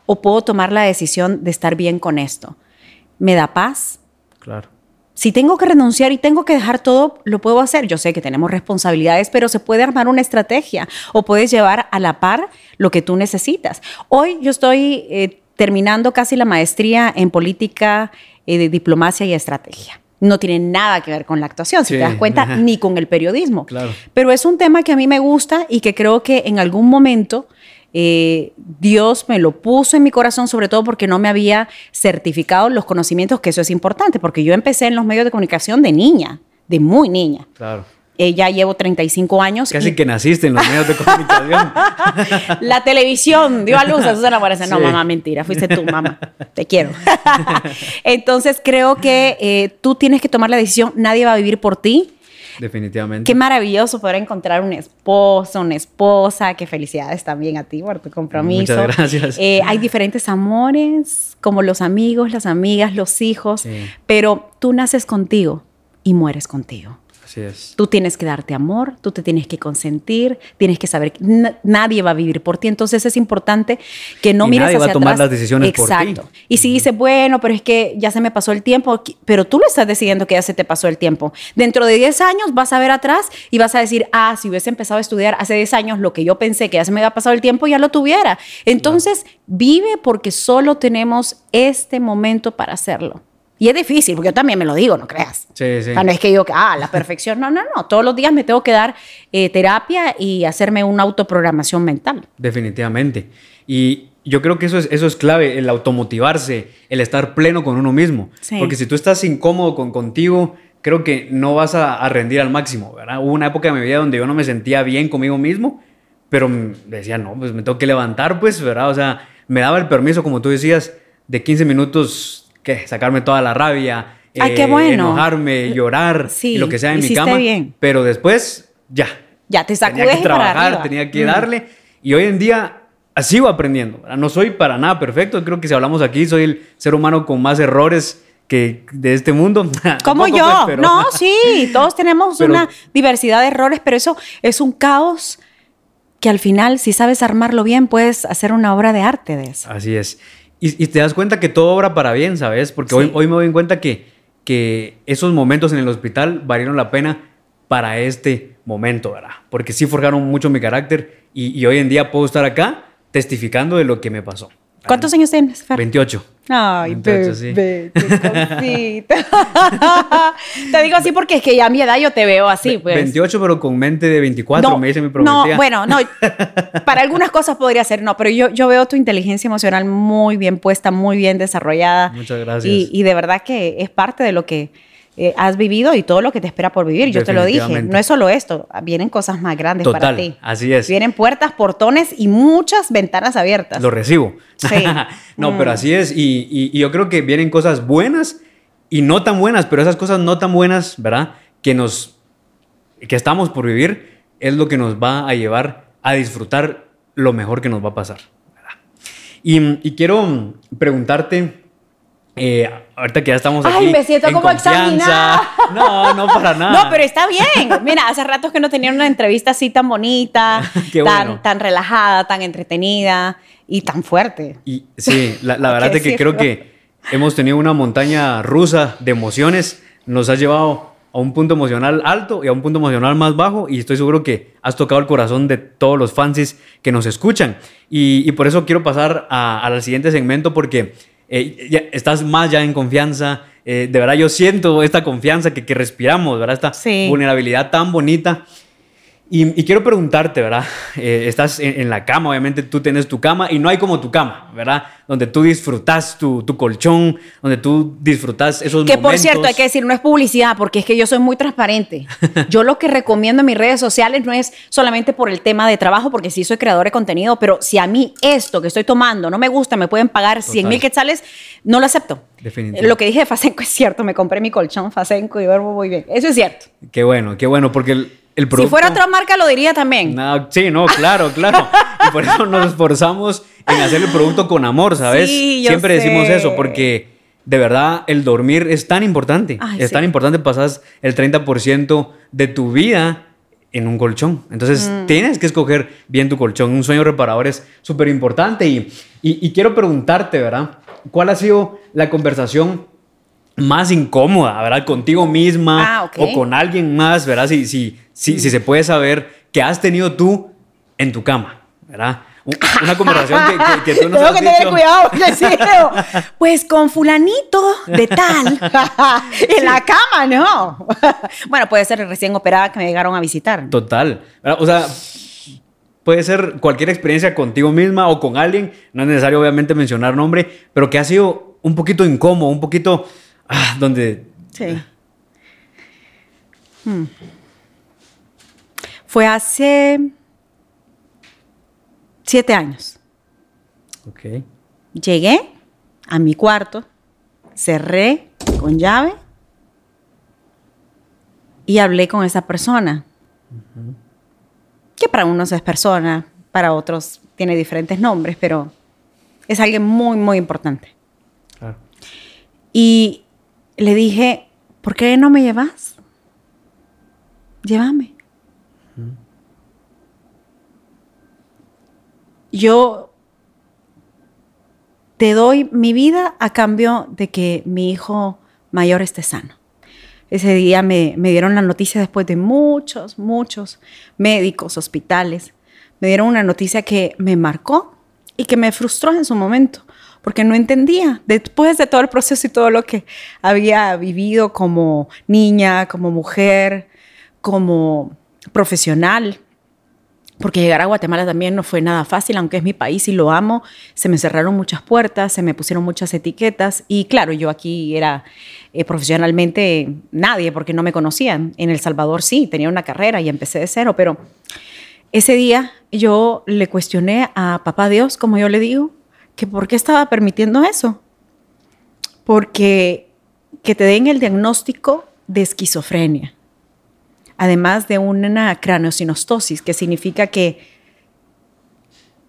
Speaker 2: o puedo tomar la decisión de estar bien con esto? ¿Me da paz?
Speaker 3: Claro.
Speaker 2: Si tengo que renunciar y tengo que dejar todo, lo puedo hacer. Yo sé que tenemos responsabilidades, pero se puede armar una estrategia o puedes llevar a la par lo que tú necesitas. Hoy yo estoy eh, terminando casi la maestría en política, eh, de diplomacia y estrategia no tiene nada que ver con la actuación, si te das cuenta, ni con el periodismo. Pero es un tema que a mí me gusta y que creo que en algún momento eh, Dios me lo puso en mi corazón, sobre todo porque no me había certificado los conocimientos, que eso es importante, porque yo empecé en los medios de comunicación de niña, de muy niña.
Speaker 3: Claro.
Speaker 2: Eh, ya llevo 35 años.
Speaker 3: Casi que naciste en los medios de comunicación.
Speaker 2: la televisión dio a luz a Susana Morales. No, mamá, mentira. Fuiste tú, mamá. Te quiero. Entonces, creo que eh, tú tienes que tomar la decisión. Nadie va a vivir por ti.
Speaker 3: Definitivamente.
Speaker 2: Qué maravilloso poder encontrar un esposo, una esposa. Qué felicidades también a ti por tu compromiso.
Speaker 3: Muchas gracias.
Speaker 2: Eh, hay diferentes amores, como los amigos, las amigas, los hijos, pero tú naces contigo y mueres contigo. Tú tienes que darte amor, tú te tienes que consentir, tienes que saber que nadie va a vivir por ti. Entonces es importante que no mires
Speaker 3: nadie
Speaker 2: hacia
Speaker 3: va a tomar las decisiones
Speaker 2: Exacto. por ti. Y si dices, bueno, pero es que ya se me pasó el tiempo, pero tú lo estás decidiendo que ya se te pasó el tiempo. Dentro de 10 años vas a ver atrás y vas a decir, ah, si hubiese empezado a estudiar hace 10 años, lo que yo pensé que ya se me había pasado el tiempo, ya lo tuviera. Entonces, vive porque solo tenemos este momento para hacerlo. Y es difícil, porque yo también me lo digo, no creas.
Speaker 3: Sí, sí.
Speaker 2: no es que yo, ah, la perfección. No, no, no. Todos los días me tengo que dar eh, terapia y hacerme una autoprogramación mental.
Speaker 3: Definitivamente. Y yo creo que eso es, eso es clave, el automotivarse, el estar pleno con uno mismo. Porque si tú estás incómodo con contigo, creo que no vas a, rendir al máximo, ¿verdad? Hubo una época de mi vida donde yo no me sentía bien conmigo mismo, pero decía, no, pues me tengo que levantar, pues, ¿verdad? O sea, me daba el permiso, como tú decías, de 15 minutos que sacarme toda la rabia,
Speaker 2: Ay, qué bueno.
Speaker 3: enojarme, llorar,
Speaker 2: sí,
Speaker 3: y lo que sea en mi cama. Pero después, ya.
Speaker 2: Ya te sacudes
Speaker 3: Tenía que trabajar, tenía que mm. darle. Y hoy en día sigo aprendiendo. No soy para nada perfecto. Creo que si hablamos aquí, soy el ser humano con más errores que de este mundo.
Speaker 2: Como yo. Pues, no, sí, todos tenemos una diversidad de errores, pero eso es un caos que al final, si sabes armarlo bien, puedes hacer una obra de arte de eso.
Speaker 3: Así es. Y, te das cuenta que todo obra para bien, ¿sabes? Porque hoy, hoy me doy cuenta que, que esos momentos en el hospital valieron la pena para este momento, ¿verdad? Porque sí forjaron mucho mi carácter y, hoy en día puedo estar acá testificando de lo que me pasó.
Speaker 2: ¿Cuántos años tienes, Fer?
Speaker 3: 28.
Speaker 2: Ay, 28, bebé, sí. te digo así porque es que ya a mi edad yo te veo así, pues.
Speaker 3: 28, pero con mente de 24, me dice mi prometida.
Speaker 2: No, bueno, no. Para algunas cosas podría ser, no, pero yo, yo veo tu inteligencia emocional muy bien puesta, muy bien desarrollada.
Speaker 3: Muchas gracias.
Speaker 2: y de verdad que es parte de lo que eh, has vivido y todo lo que te espera por vivir. Yo te lo dije, no es solo esto, vienen cosas más grandes para ti.
Speaker 3: Así es.
Speaker 2: Vienen puertas, portones y muchas ventanas abiertas.
Speaker 3: Lo recibo.
Speaker 2: Sí.
Speaker 3: no, pero mm. así es. Y, yo creo que vienen cosas buenas y no tan buenas, pero esas cosas no tan buenas, ¿verdad? Que nos, que estamos por vivir, es lo que nos va a llevar a disfrutar lo mejor que nos va a pasar. Y, y quiero preguntarte, eh, ahorita que ya estamos aquí.
Speaker 2: Ay, me siento como examinada.
Speaker 3: No, no para nada.
Speaker 2: No, pero está bien. Mira, hace rato que no tenía una entrevista así tan bonita, tan, tan relajada, tan entretenida y tan fuerte.
Speaker 3: Y sí, la, verdad es que creo que hemos tenido una montaña rusa de emociones. Nos ha llevado a un punto emocional alto y a un punto emocional más bajo y estoy seguro que has tocado el corazón de todos los fans que nos escuchan. Y, por eso quiero pasar al siguiente segmento porque eh, estás más ya en confianza. Eh, de verdad, yo siento esta confianza que, que respiramos, ¿verdad? Esta vulnerabilidad tan bonita. Y, quiero preguntarte, ¿verdad? Eh, estás en, la cama, obviamente tú tienes tu cama y no hay como tu cama, ¿verdad? Donde tú disfrutas tu, tu colchón, donde tú disfrutas esos
Speaker 2: que, momentos. Que por cierto, hay que decir, no es publicidad, porque es que yo soy muy transparente. yo lo que recomiendo en mis redes sociales no es solamente por el tema de trabajo, porque sí soy creador de contenido, pero si a mí esto que estoy tomando no me gusta, me pueden pagar 100 mil quetzales, no lo acepto.
Speaker 3: Definitivamente.
Speaker 2: Lo que dije de Fasenco es cierto, me compré mi colchón Fasenco y duermo muy bien. Eso es cierto.
Speaker 3: Qué bueno, qué bueno, porque... El,
Speaker 2: si fuera otra marca lo diría también.
Speaker 3: sí, no, claro, claro. y por eso nos esforzamos en hacer el producto con amor, ¿sabes? Siempre decimos eso, porque de verdad el dormir es tan importante. es tan importante, pasas el 30% de tu vida en un colchón. Entonces mm. tienes que escoger bien tu colchón. Un sueño reparador es súper importante. Y, y, quiero preguntarte, ¿verdad? ¿Cuál ha sido la conversación más incómoda, ¿verdad? Contigo misma
Speaker 2: ah,
Speaker 3: o con alguien más, ¿verdad? Si, si, si, si, se puede saber qué has tenido tú en tu cama, ¿verdad? Una conversación que, tú no
Speaker 2: Tengo que tener cuidado, Pues con fulanito de tal, en la cama, ¿no? bueno, puede ser recién operada que me llegaron a visitar.
Speaker 3: Total. O sea, puede ser cualquier experiencia contigo misma o con alguien, no es necesario obviamente mencionar nombre, pero que ha sido un poquito incómodo, un poquito ah, donde...
Speaker 2: Sí. Hmm. Fue hace siete años.
Speaker 3: Ok.
Speaker 2: Llegué a mi cuarto, cerré con llave y hablé con esa persona. Que para unos es persona, para otros tiene diferentes nombres, pero es alguien muy, muy importante. Y le dije, ¿por qué no me llevas? Llévame. Yo te doy mi vida a cambio de que mi hijo mayor esté sano. Ese día me, dieron la noticia después de muchos, muchos médicos, hospitales. Me dieron una noticia que me marcó y que me frustró en su momento, porque no entendía, después de todo el proceso y todo lo que había vivido como niña, como mujer, como profesional, porque llegar a Guatemala también no fue nada fácil, aunque es mi país y lo amo, se me cerraron muchas puertas, se me pusieron muchas etiquetas y claro, yo aquí era eh, profesionalmente nadie porque no me conocían. En El Salvador sí, tenía una carrera y empecé de cero, pero ese día yo le cuestioné a papá Dios, como yo le digo, que por qué estaba permitiendo eso. Porque que te den el diagnóstico de esquizofrenia además de una craneosinostosis, que significa que,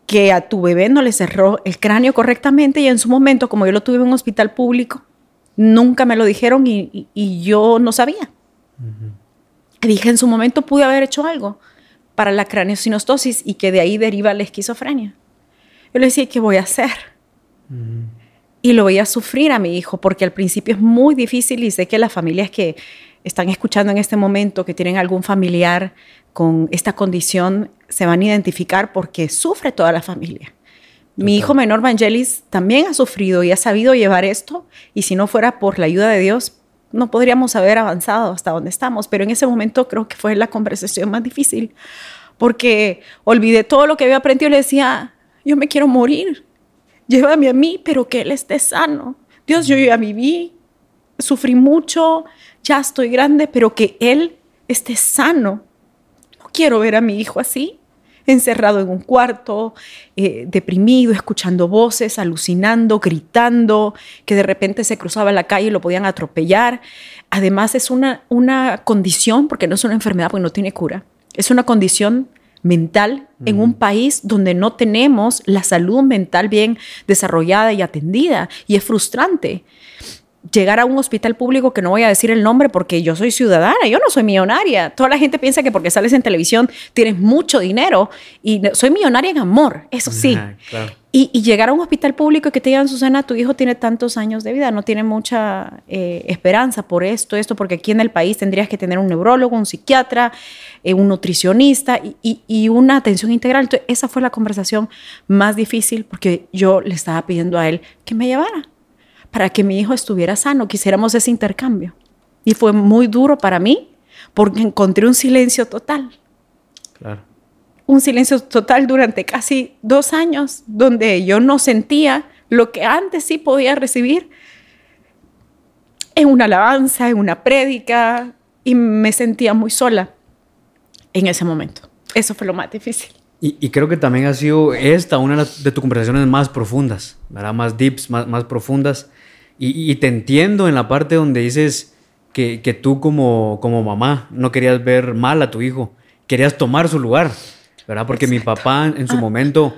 Speaker 2: que a tu bebé no le cerró el cráneo correctamente y en su momento, como yo lo tuve en un hospital público, nunca me lo dijeron y, yo no sabía. Dije, en su momento pude haber hecho algo para la craneosinostosis y que de ahí deriva la esquizofrenia. Yo le decía, ¿qué voy a hacer? Y lo voy a sufrir a mi hijo, porque al principio es muy difícil y sé que las familias que están escuchando en este momento, que tienen algún familiar con esta condición, se van a identificar porque sufre toda la familia. Mi hijo menor, Vangelis, también ha sufrido y ha sabido llevar esto, y si no fuera por la ayuda de Dios, no podríamos haber avanzado hasta donde estamos, pero en ese momento creo que fue la conversación más difícil, porque olvidé todo lo que había aprendido y le decía, yo me quiero morir, llévame a mí, pero que Él esté sano. Dios, yo ya viví, sufrí mucho, ya estoy grande, pero que él esté sano. No quiero ver a mi hijo así, encerrado en un cuarto, eh, deprimido, escuchando voces, alucinando, gritando, que de repente se cruzaba la calle y lo podían atropellar. Además es una, una condición, porque no es una enfermedad, porque no tiene cura, es una condición mental en un país donde no tenemos la salud mental bien desarrollada y atendida. Y es frustrante llegar a un hospital público que no voy a decir el nombre porque yo soy ciudadana, yo no soy millonaria. Toda la gente piensa que porque sales en televisión tienes mucho dinero y soy millonaria en amor, eso sí. y, llegar a un hospital público y que te digan, Susana, tu hijo tiene tantos años de vida, no tiene mucha eh, esperanza por esto, esto, porque aquí en el país tendrías que tener un neurólogo, un psiquiatra, eh, un nutricionista y, y, una atención integral. Entonces, esa fue la conversación más difícil porque yo le estaba pidiendo a él que me llevara para que mi hijo estuviera sano, quisiéramos ese intercambio. Y fue muy duro para mí porque encontré un silencio total. Claro. Un silencio total durante casi dos años donde yo no sentía lo que antes sí podía recibir en una alabanza, en una prédica, y me sentía muy sola en ese momento. Eso fue lo más difícil.
Speaker 3: Y, creo que también ha sido esta una de tus conversaciones más profundas, ¿verdad? Más deeps, más, más profundas. Y, te entiendo en la parte donde dices que, tú como, como mamá no querías ver mal a tu hijo, querías tomar su lugar, ¿verdad? Porque mi papá en su momento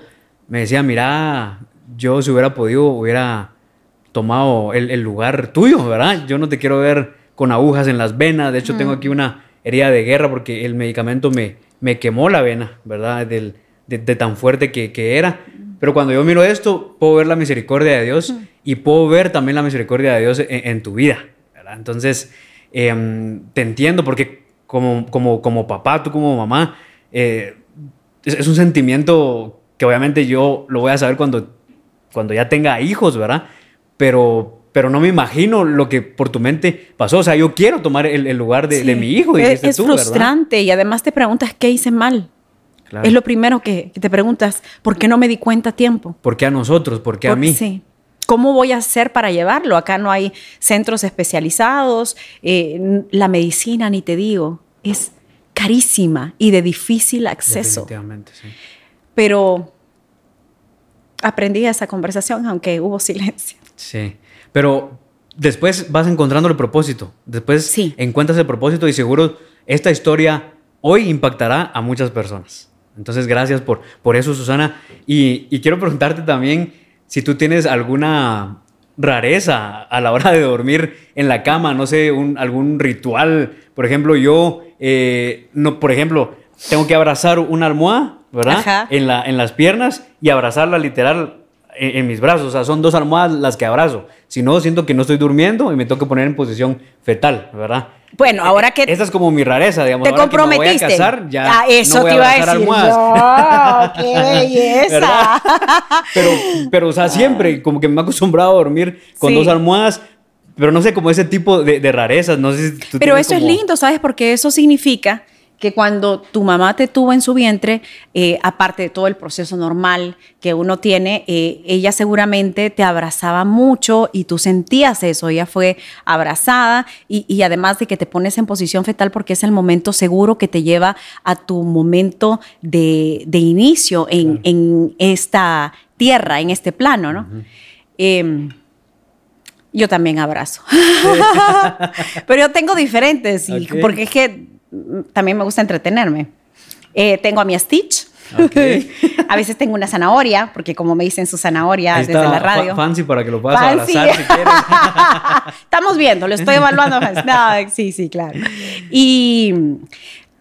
Speaker 3: me decía, mira, yo si hubiera podido hubiera tomado el, lugar tuyo, ¿verdad? Yo no te quiero ver con agujas en las venas, de hecho tengo aquí una herida de guerra porque el medicamento me, me quemó la vena, ¿verdad? de, tan fuerte que, que era. Pero cuando yo miro esto, puedo ver la misericordia de Dios y puedo ver también la misericordia de Dios en, tu vida. Entonces, em, te entiendo porque como, como, como papá, tú como mamá, eh, es, un sentimiento que obviamente yo lo voy a saber cuando, cuando ya tenga hijos, ¿verdad? Pero, pero no me imagino lo que por tu mente pasó. O sea, yo quiero tomar el, lugar de, mi hijo.
Speaker 2: Es, es frustrante y además te preguntas qué hice mal Es lo primero que, te preguntas, ¿por qué no me di cuenta a tiempo?
Speaker 3: ¿Por qué a nosotros? ¿Por qué a mí?
Speaker 2: Sí. ¿Cómo voy a hacer para llevarlo? Acá no hay centros especializados, eh, la medicina, ni te digo, es carísima y de difícil acceso.
Speaker 3: Definitivamente, sí.
Speaker 2: Pero aprendí esa conversación, aunque hubo silencio.
Speaker 3: Sí, pero después vas encontrando el propósito, después encuentras el propósito y seguro esta historia hoy impactará a muchas personas. Entonces, gracias por, por eso, Susana. Y, quiero preguntarte también si tú tienes alguna rareza a la hora de dormir en la cama, no sé, un, algún ritual. Por ejemplo, yo, eh, no, por ejemplo, tengo que abrazar una almohada, ¿verdad? En, la, en las piernas y abrazarla literal en, mis brazos. O sea, son dos almohadas las que abrazo. Si no, siento que no estoy durmiendo y me tengo que poner en posición fetal, ¿verdad?
Speaker 2: Bueno, ahora que.
Speaker 3: Esa es como mi rareza, digamos.
Speaker 2: Te comprometiste.
Speaker 3: Que me voy a casar, ya.
Speaker 2: Ah, eso te iba a decir.
Speaker 3: Almohadas.
Speaker 2: ¡Qué belleza!
Speaker 3: pero, pero, o sea, siempre como que me he acostumbrado a dormir con dos almohadas. Pero no sé, como ese tipo de, rarezas. No sé
Speaker 2: si Pero eso es lindo, ¿sabes? Porque eso significa que cuando tu mamá te tuvo en su vientre, eh, aparte de todo el proceso normal que uno tiene, eh, ella seguramente te abrazaba mucho y tú sentías eso, ella fue abrazada y, además de que te pones en posición fetal porque es el momento seguro que te lleva a tu momento de, inicio en, esta tierra, en este plano, ¿no? Em, yo también abrazo. Pero yo tengo diferentes, porque es que también me gusta entretenerme. Eh, tengo a mi Stitch. a veces tengo una zanahoria, porque como me dicen su zanahoria desde la radio.
Speaker 3: fancy para que lo puedas abrazar si quieres.
Speaker 2: Estamos viendo, lo estoy evaluando. sí, sí, claro. Y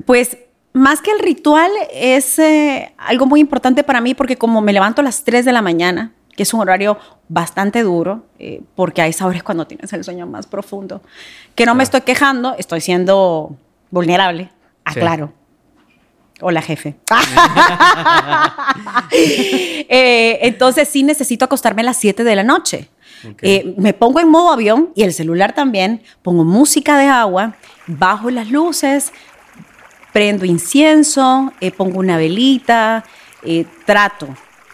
Speaker 2: pues más que el ritual es eh, algo muy importante para mí porque como me levanto a las 3 de la mañana, que es un horario bastante duro, eh, porque hay sabores cuando tienes el sueño más profundo, que no me estoy quejando, estoy siendo vulnerable, aclaro. Hola, jefe. Eh, entonces sí necesito acostarme a las 7 de la noche. Eh, me pongo en modo avión y el celular también, pongo música de agua, bajo las luces, prendo incienso, eh, pongo una velita, trato,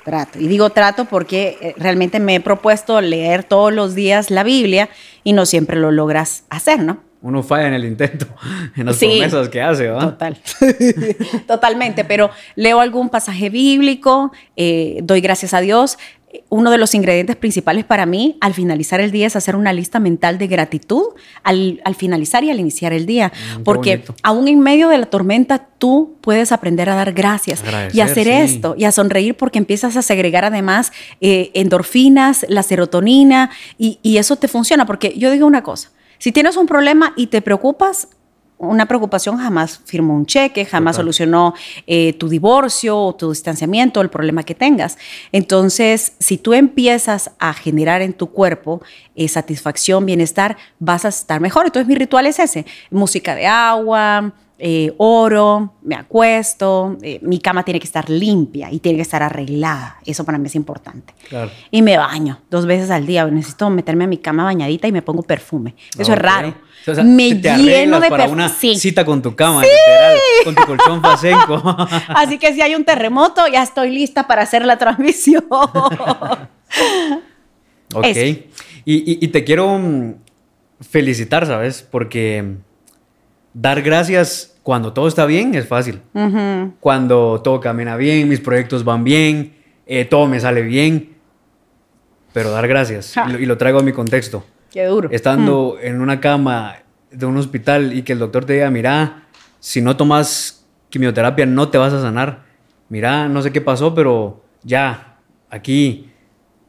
Speaker 2: trato. Y digo trato porque realmente me he propuesto leer todos los días la Biblia y no siempre lo logras hacer, ¿no?
Speaker 3: Uno falla en el intento, en las promesas que hace, ¿verdad?
Speaker 2: Total. Totalmente, pero leo algún pasaje bíblico, eh, doy gracias a Dios. Uno de los ingredientes principales para mí al finalizar el día es hacer una lista mental de gratitud al, finalizar y al iniciar el día. Mm, porque aún en medio de la tormenta tú puedes aprender a dar gracias y hacer esto y a sonreír porque empiezas a segregar además eh, endorfinas, la serotonina y, y eso te funciona. Porque yo digo una cosa, si tienes un problema y te preocupas, una preocupación jamás firmó un cheque, jamás solucionó eh, tu divorcio o tu distanciamiento, el problema que tengas. Entonces, si tú empiezas a generar en tu cuerpo eh, satisfacción, bienestar, vas a estar mejor. Entonces, mi ritual es ese, música de agua, eh, oro, me acuesto, eh, mi cama tiene que estar limpia y tiene que estar arreglada. Eso para mí es importante. Y me baño dos veces al día. Necesito meterme a mi cama bañadita y me pongo perfume. Eso es raro. me lleno de
Speaker 3: para una cita con tu cama, literal, con tu colchón.
Speaker 2: Así que si hay un terremoto, ya estoy lista para hacer la transmisión.
Speaker 3: ok. Y, y te quiero mm, felicitar, ¿sabes? Porque dar gracias cuando todo está bien es fácil. Cuando todo camina bien, mis proyectos van bien, eh, todo me sale bien. Pero dar gracias. Y, lo, traigo a mi contexto.
Speaker 2: Qué duro.
Speaker 3: Estando en una cama de un hospital y que el doctor te diga, mira, si no tomas quimioterapia no te vas a sanar. Mira, no sé qué pasó, pero ya, aquí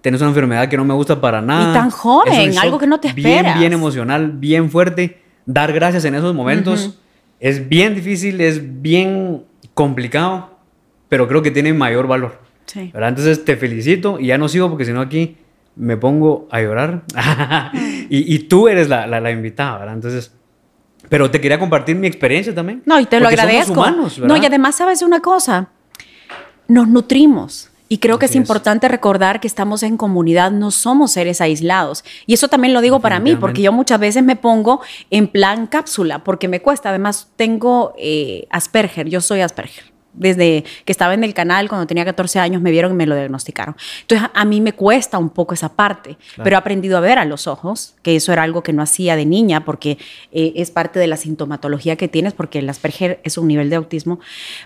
Speaker 3: tienes una enfermedad que no me gusta para nada.
Speaker 2: Y tan joven, algo que no te esperas.
Speaker 3: Bien, bien emocional, bien fuerte dar gracias en esos momentos es bien difícil, es bien complicado, pero creo que tiene mayor valor. Sí. Entonces te felicito y ya no sigo porque si no aquí me pongo a llorar y, tú eres la, la, invitada, ¿verdad? Entonces... Pero te quería compartir mi experiencia también.
Speaker 2: No, y te lo agradezco. no, y además sabes una cosa, nos nutrimos. Y creo que es, importante recordar que estamos en comunidad, no somos seres aislados. Y eso también lo digo para mí, porque yo muchas veces me pongo en plan cápsula, porque me cuesta. Además, tengo eh, Asperger, yo soy Asperger. desde que estaba en el canal, cuando tenía 14 años, me vieron y me lo diagnosticaron. Entonces, a mí me cuesta un poco esa parte, pero he aprendido a ver a los ojos, que eso era algo que no hacía de niña, porque eh, es parte de la sintomatología que tienes, porque el Asperger es un nivel de autismo.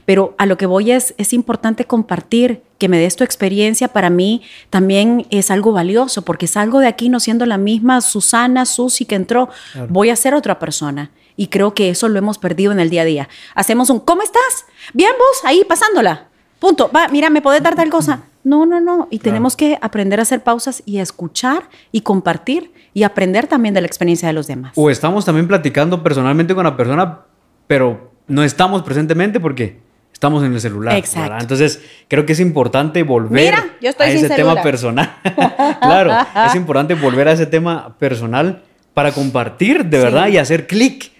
Speaker 2: Pero a lo que voy es, es importante compartir que me des tu experiencia, para mí también es algo valioso, porque salgo de aquí no siendo la misma Susana, Susi que entró, voy a ser otra persona. Y creo que eso lo hemos perdido en el día a día. Hacemos un, ¿cómo estás? Bien vos, ahí pasándola. Punto. Va, mira, ¿me podés dar tal cosa? No, no, no. Y tenemos que aprender a hacer pausas y escuchar y compartir y aprender también de la experiencia de los demás.
Speaker 3: O estamos también platicando personalmente con la persona, pero no estamos presentemente porque estamos en el celular. Exacto. Entonces, creo que es importante volver a ese tema personal. claro, es importante volver a ese tema personal para compartir de verdad y hacer clic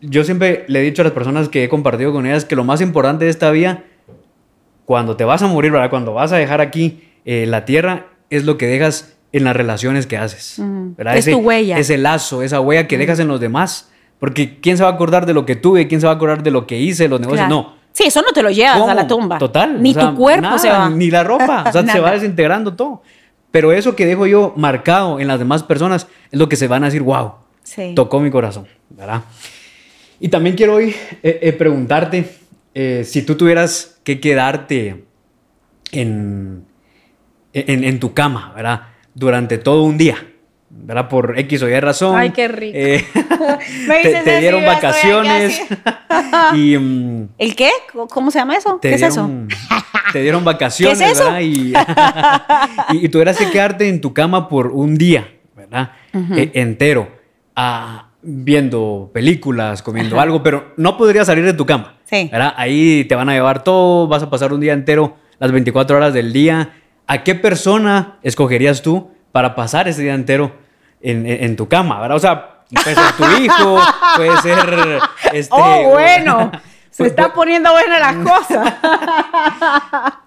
Speaker 3: yo siempre le he dicho a las personas que he compartido con ellas que lo más importante de esta vida, cuando te vas a morir, ¿verdad? cuando vas a dejar aquí eh, la tierra, es lo que dejas en las relaciones que haces.
Speaker 2: ¿verdad? Es tu huella.
Speaker 3: Ese lazo, esa huella que dejas en los demás. Porque ¿quién se va a acordar de lo que tuve? ¿Quién se va a acordar de lo que hice, los negocios? No.
Speaker 2: Sí, eso no te lo llevas a la tumba.
Speaker 3: Total.
Speaker 2: Ni tu cuerpo se va.
Speaker 3: Ni la ropa. O sea, se va desintegrando todo. Pero eso que dejo yo marcado en las demás personas es lo que se van a decir, wow, tocó mi corazón, ¿verdad? Y también quiero hoy eh, eh, preguntarte eh, si tú tuvieras que quedarte en, en, tu cama, ¿verdad? Durante todo un día, ¿verdad? Por X o Y razón.
Speaker 2: Ay, qué rico.
Speaker 3: te, dieron vacaciones. y, mm,
Speaker 2: ¿El qué? ¿Cómo se llama eso? ¿Qué es eso?
Speaker 3: Te dieron vacaciones, ¿Qué es eso? ¿verdad? Y, y, tuvieras que quedarte en tu cama por un día, ¿verdad? entero. A, viendo películas, comiendo algo, pero no podrías salir de tu cama. Sí. ¿verdad? Ahí te van a llevar todo, vas a pasar un día entero, las 24 horas del día. ¿A qué persona escogerías tú para pasar ese día entero en, tu cama? ¿verdad? O sea, puede ser tu hijo, puede ser... Este,
Speaker 2: oh, bueno. Se está poniendo buena la cosa.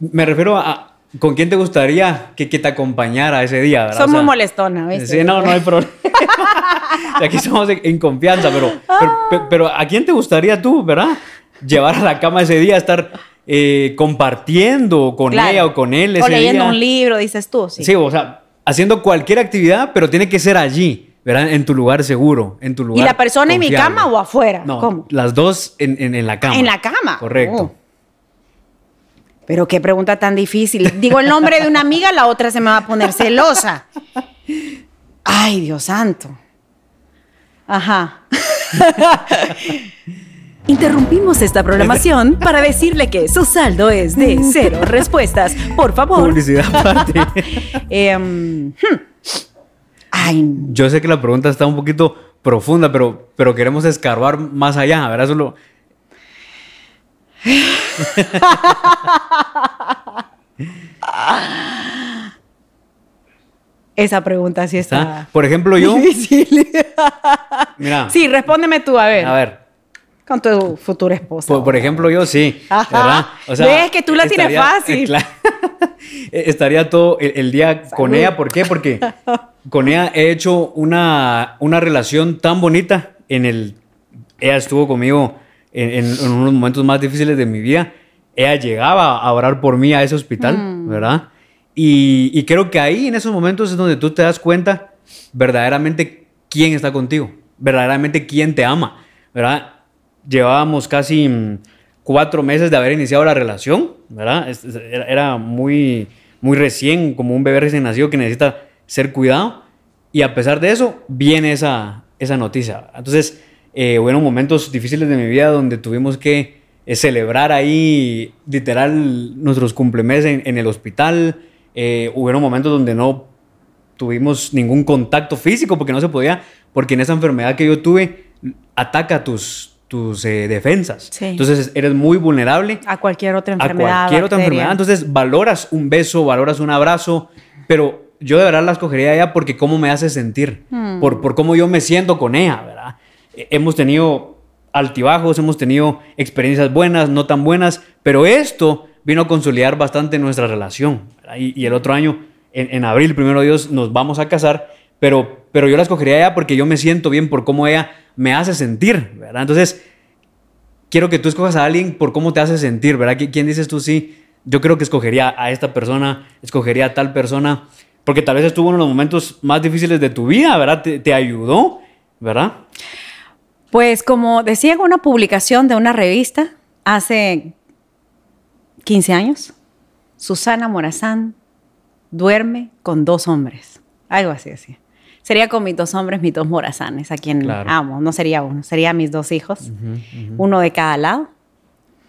Speaker 3: Me refiero a, ¿Con quién te gustaría que, te acompañara ese día? ¿verdad?
Speaker 2: Son muy molestona, ¿ves?
Speaker 3: Sí, no, no hay problema. Aquí somos en, confianza, pero, pero, ¿a quién te gustaría tú, verdad? Llevar a la cama ese día, estar eh, compartiendo con ella o con él ese
Speaker 2: O leyendo un libro, dices tú. Sí.
Speaker 3: sí, o sea, haciendo cualquier actividad, pero tiene que ser allí. ¿verdad? En tu lugar seguro, en tu lugar.
Speaker 2: ¿Y la persona en mi cama o afuera?
Speaker 3: No, ¿Cómo? las dos en, en, la cama.
Speaker 2: En la cama.
Speaker 3: Correcto. Oh.
Speaker 2: Pero qué pregunta tan difícil. Digo el nombre de una amiga, la otra se me va a poner celosa. Ay, Dios santo. Ajá. Interrumpimos esta programación para decirle que su saldo es de cero respuestas. Por favor.
Speaker 3: Publicidad aparte.
Speaker 2: Em, hmm.
Speaker 3: Ay. Yo sé que la pregunta está un poquito profunda, pero, pero queremos escarbar más allá. ¿verdad? Solo.
Speaker 2: Esa pregunta sí está.
Speaker 3: Por ejemplo, yo.
Speaker 2: Mira. Sí, respóndeme tú, a ver.
Speaker 3: A ver.
Speaker 2: Con tu futura esposa.
Speaker 3: Por, ejemplo, yo sí. ¿Verdad?
Speaker 2: O sea, Ves que tú la tienes fácil.
Speaker 3: estaría todo el, día con ella. ¿Por qué? Porque con ella he hecho una, una relación tan bonita en el. Ella estuvo conmigo en, unos momentos más difíciles de mi vida. Ella llegaba a orar por mí a ese hospital, mm. ¿verdad? Y, creo que ahí, en esos momentos, es donde tú te das cuenta verdaderamente quién está contigo, verdaderamente quién te ama, ¿verdad? Llevábamos casi mm, cuatro meses de haber iniciado la relación, ¿verdad? Era muy, muy recién, como un bebé recién nacido que necesita ser cuidado. Y a pesar de eso, viene esa, esa noticia. Entonces, eh, hubieron momentos difíciles de mi vida donde tuvimos que eh, celebrar ahí, literal, nuestros cumplemeses en el hospital eh, hubieron momentos donde no tuvimos ningún contacto físico porque no se podía, porque en esa enfermedad que yo tuve ataca tus, tus eh, defensas. Entonces eres muy vulnerable.
Speaker 2: A cualquier otra enfermedad.
Speaker 3: A cualquier otra enfermedad. Entonces valoras un beso, valoras un abrazo, pero yo de verdad la escogería a ella porque cómo me hace sentir, hmm. por, por cómo yo me siento con ella, ¿verdad? Eh, hemos tenido altibajos, hemos tenido experiencias buenas, no tan buenas, pero esto vino a consolidar bastante nuestra relación. Y, el otro año, en, abril, primero Dios, nos vamos a casar, pero, pero yo la escogería a ella porque yo me siento bien por cómo ella me hace sentir, ¿verdad? Entonces, quiero que tú escojas a alguien por cómo te hace sentir, ¿verdad? ¿Quién dices tú sí? Yo creo que escogería a esta persona, escogería a tal persona, porque tal vez estuvo en los momentos más difíciles de tu vida, ¿verdad? Te, te ayudó, ¿verdad?
Speaker 2: Pues como decía en una publicación de una revista hace 15 años, Susana Morazán duerme con dos hombres. Algo así, así. Sería con mis dos hombres, mis dos morazanes, a quien amo. No sería uno, sería mis dos hijos, uno de cada lado.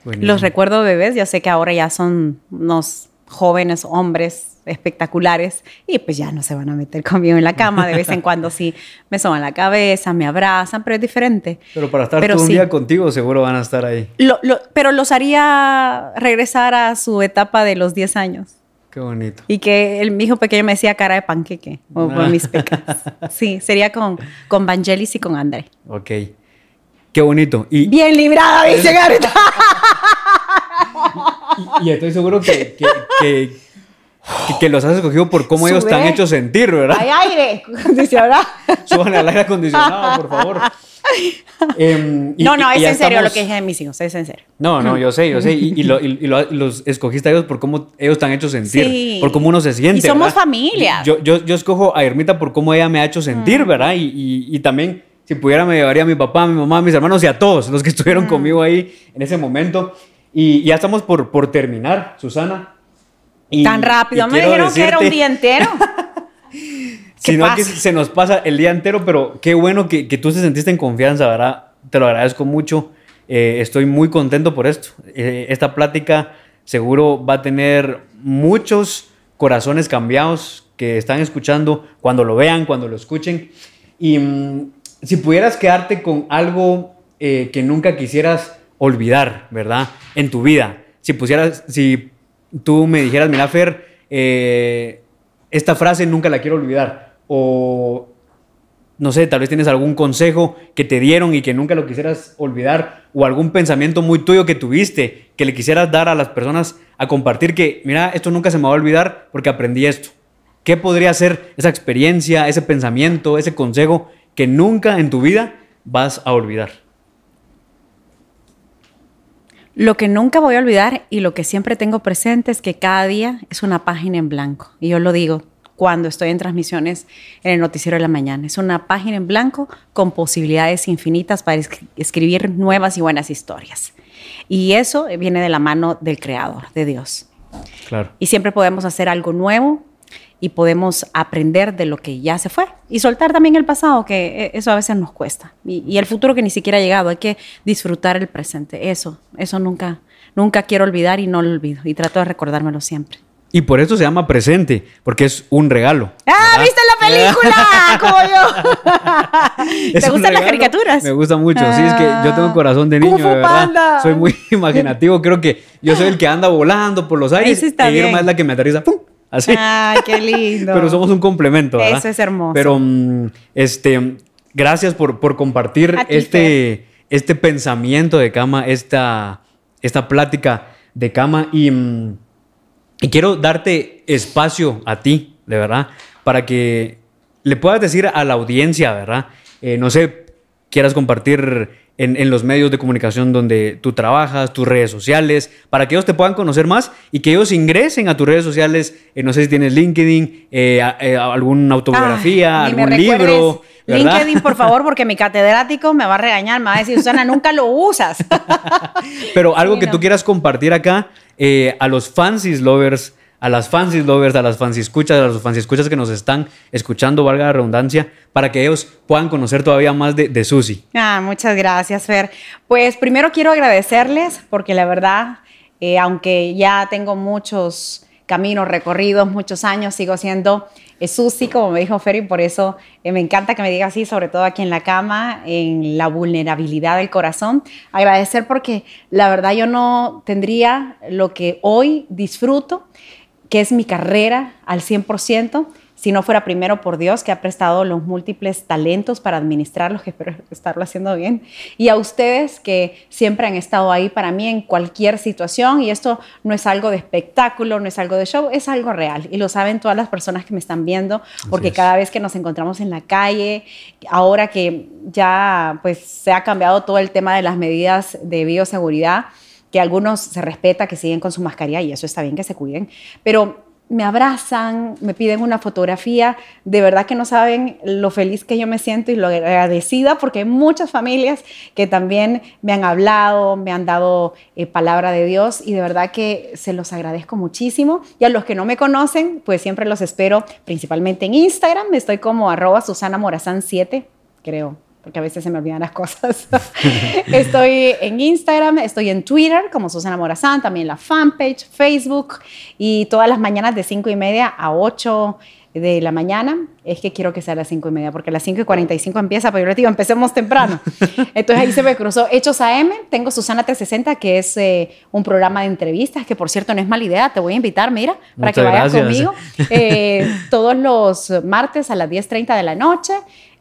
Speaker 2: Los recuerdo bebés, yo sé que ahora ya son unos jóvenes hombres espectaculares y pues ya no se van a meter conmigo en la cama. De vez en cuando sí me soban la cabeza, me abrazan, pero es diferente.
Speaker 3: Pero para estar todo un día contigo seguro van a estar ahí.
Speaker 2: pero los haría regresar a su etapa de los 10 años.
Speaker 3: Qué bonito.
Speaker 2: Y que el, mi hijo pequeño me decía cara de panqueque o por mis pecas. Sí, sería con, con Vangelis y con André.
Speaker 3: Ok. Qué bonito.
Speaker 2: Y, Bien librada, dice Garita.
Speaker 3: y, estoy seguro que, que, los has escogido por cómo ellos te han hecho sentir, ¿verdad?
Speaker 2: Hay aire acondicionado.
Speaker 3: Suban al aire acondicionado, por favor.
Speaker 2: Em, no, no, es en serio lo que dije de mis hijos, es en serio.
Speaker 3: No, no, yo sé, yo sé. Y, los escogiste a ellos por cómo ellos te han hecho sentir, por cómo uno se siente. Y
Speaker 2: somos familia.
Speaker 3: Yo, yo, yo, escojo a Ermita por cómo ella me ha hecho sentir, mm. ¿verdad? Y, también, si pudiera, me llevaría a mi papá, a mi mamá, a mis hermanos y a todos los que estuvieron mm. conmigo ahí en ese momento. Y ya estamos por, por terminar, Susana.
Speaker 2: Tan rápido, me dijeron que era un día entero.
Speaker 3: sino que se nos pasa el día entero, pero qué bueno que, que, tú te sentiste en confianza, ¿verdad? Te lo agradezco mucho. Eh, estoy muy contento por esto. Eh, esta plática seguro va a tener muchos corazones cambiados que están escuchando cuando lo vean, cuando lo escuchen. Y mm, si pudieras quedarte con algo eh, que nunca quisieras olvidar, ¿verdad? En tu vida. Si pusieras, si tú me dijeras, mira, Fer, esta frase nunca la quiero olvidar o no sé, tal vez tienes algún consejo que te dieron y que nunca lo quisieras olvidar, o algún pensamiento muy tuyo que tuviste, que le quisieras dar a las personas a compartir, que mira, esto nunca se me va a olvidar porque aprendí esto. ¿Qué podría ser esa experiencia, ese pensamiento, ese consejo que nunca en tu vida vas a olvidar?
Speaker 2: Lo que nunca voy a olvidar y lo que siempre tengo presente es que cada día es una página en blanco. Y yo lo digo, cuando estoy en transmisiones en el noticiero de la mañana. Es una página en blanco con posibilidades infinitas para escribir nuevas y buenas historias. Y eso viene de la mano del Creador, de Dios.
Speaker 3: Claro.
Speaker 2: Y siempre podemos hacer algo nuevo y podemos aprender de lo que ya se fue y soltar también el pasado, que eso a veces nos cuesta. Y, el futuro que ni siquiera ha llegado, hay que disfrutar el presente. Eso, eso nunca, nunca quiero olvidar y no lo olvido. Y trato de recordármelo siempre.
Speaker 3: Y por eso se llama presente, porque es un regalo.
Speaker 2: ¡Ah, viste la película! Como yo. ¿Te gustan las caricaturas?
Speaker 3: Me gusta mucho. Sí, es que yo tengo corazón de niño, de verdad. Soy muy imaginativo. Creo que yo soy el que anda volando por los aires. y Irma es la que me aterriza. ¡Pum! Así.
Speaker 2: ¡Ay, qué lindo!
Speaker 3: Pero somos un complemento, ¿verdad?
Speaker 2: Eso es hermoso.
Speaker 3: Pero, mm, este, gracias por, por compartir este, este pensamiento de cama, esta, esta plática de cama y... Y quiero darte espacio a ti, de verdad, para que le puedas decir a la audiencia, ¿verdad? Eh, no sé, quieras compartir en, los medios de comunicación donde tú trabajas, tus redes sociales, para que ellos te puedan conocer más y que ellos ingresen a tus redes sociales. Eh, no sé si tienes LinkedIn, eh, alguna autobiografía, algún libro.
Speaker 2: LinkedIn, por favor, porque mi catedrático me va a regañar, me va a decir, Susana, nunca lo usas.
Speaker 3: Pero algo que tú quieras compartir acá eh, a los fancies lovers, a las fancies lovers, a las fancies escuchas, a los fancies escuchas que nos están escuchando, valga la redundancia, para que ellos puedan conocer todavía más de, de Susi.
Speaker 2: Ah, muchas gracias, Fer. Pues primero quiero agradecerles porque la verdad, eh, aunque ya tengo muchos caminos recorridos, muchos años, sigo siendo es Susi, como me dijo Ferry, por eso eh, me encanta que me diga así, sobre todo aquí en la cama, en la vulnerabilidad del corazón. Agradecer porque la verdad yo no tendría lo que hoy disfruto, que es mi carrera al 100%, si no fuera primero por Dios que ha prestado los múltiples talentos para administrarlos, que espero estarlo haciendo bien, y a ustedes que siempre han estado ahí para mí en cualquier situación, y esto no es algo de espectáculo, no es algo de show, es algo real, y lo saben todas las personas que me están viendo, porque cada vez que nos encontramos en la calle, ahora que ya pues se ha cambiado todo el tema de las medidas de bioseguridad, que algunos se respeta, que siguen con su mascarilla y eso está bien que se cuiden, pero me abrazan, me piden una fotografía, de verdad que no saben lo feliz que yo me siento y lo agradecida porque hay muchas familias que también me han hablado, me han dado eh, palabra de Dios y de verdad que se los agradezco muchísimo. Y a los que no me conocen, pues siempre los espero principalmente en Instagram, estoy como arroba Susana Morazán 7, creo, porque a veces se me olvidan las cosas. estoy en Instagram, estoy en Twitter como Susana Morazán, también la fanpage, Facebook y todas las mañanas de 5 y media a 8 de la mañana, es que quiero que sea a las 5 y media, porque a las 5 y 45 empieza, pero yo les digo, empecemos temprano. Entonces ahí se me cruzó Hechos AM, tengo Susana 360, que es eh, un programa de entrevistas, que por cierto no es mala idea, te voy a invitar, mira, para que vayas conmigo, eh, todos los martes a las 10.30 de la noche.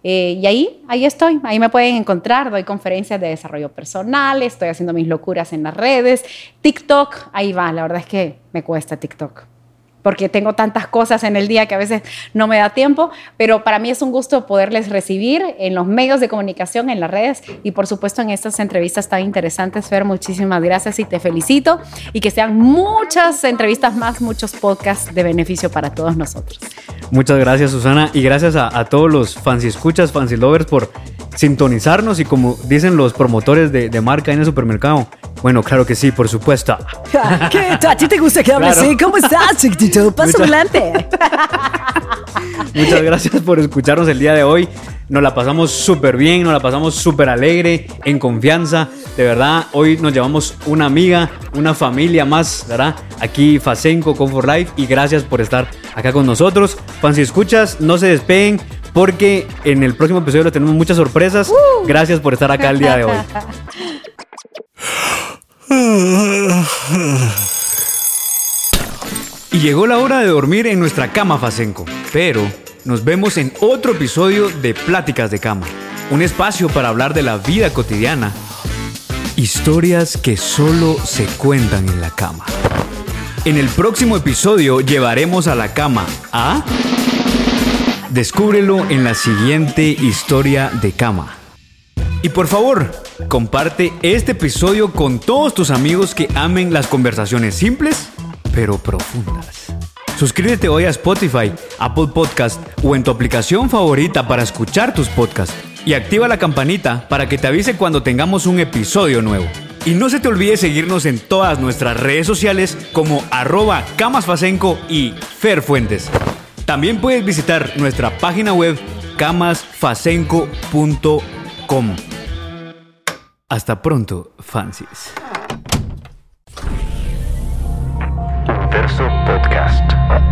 Speaker 2: Eh, y ahí, ahí estoy, ahí me pueden encontrar, doy conferencias de desarrollo personal, estoy haciendo mis locuras en las redes, TikTok, ahí va, la verdad es que me cuesta TikTok porque tengo tantas cosas en el día que a veces no me da tiempo, pero para mí es un gusto poderles recibir en los medios de comunicación, en las redes y por supuesto en estas entrevistas tan interesantes. Fer, muchísimas gracias y te felicito y que sean muchas entrevistas más, muchos podcasts de beneficio para todos nosotros.
Speaker 3: Muchas gracias Susana y gracias a, todos los fans y escuchas, fans y lovers por sintonizarnos y como dicen los promotores de, marca en el supermercado. Bueno, claro que sí, por supuesto.
Speaker 2: ¿Qué? ¿A ti te gusta que hable así? ¿Cómo estás, chiquitito? Paso adelante.
Speaker 3: Muchas gracias por escucharnos el día de hoy. Nos la pasamos súper bien, nos la pasamos súper alegre, en confianza. De verdad, hoy nos llevamos una amiga, una familia más, ¿verdad? Aquí Facenco, Comfort Life. Y gracias por estar acá con nosotros. Fans si escuchas, no se despeguen porque en el próximo episodio tenemos muchas sorpresas. Uh. Gracias por estar acá el día de hoy. Y llegó la hora de dormir en nuestra cama Facenco, pero nos vemos en otro episodio de Pláticas de Cama, un espacio para hablar de la vida cotidiana, historias que solo se cuentan en la cama. En el próximo episodio llevaremos a la cama a... Descúbrelo en la siguiente historia de cama. Y por favor, comparte este episodio con todos tus amigos que amen las conversaciones simples pero profundas. Suscríbete hoy a Spotify, Apple Podcast o en tu aplicación favorita para escuchar tus podcasts. Y activa la campanita para que te avise cuando tengamos un episodio nuevo. Y no se te olvide seguirnos en todas nuestras redes sociales como arroba camasfacenco y ferfuentes. También puedes visitar nuestra página web camasfacenco.com. Hasta pronto, fancies. Verso Podcast.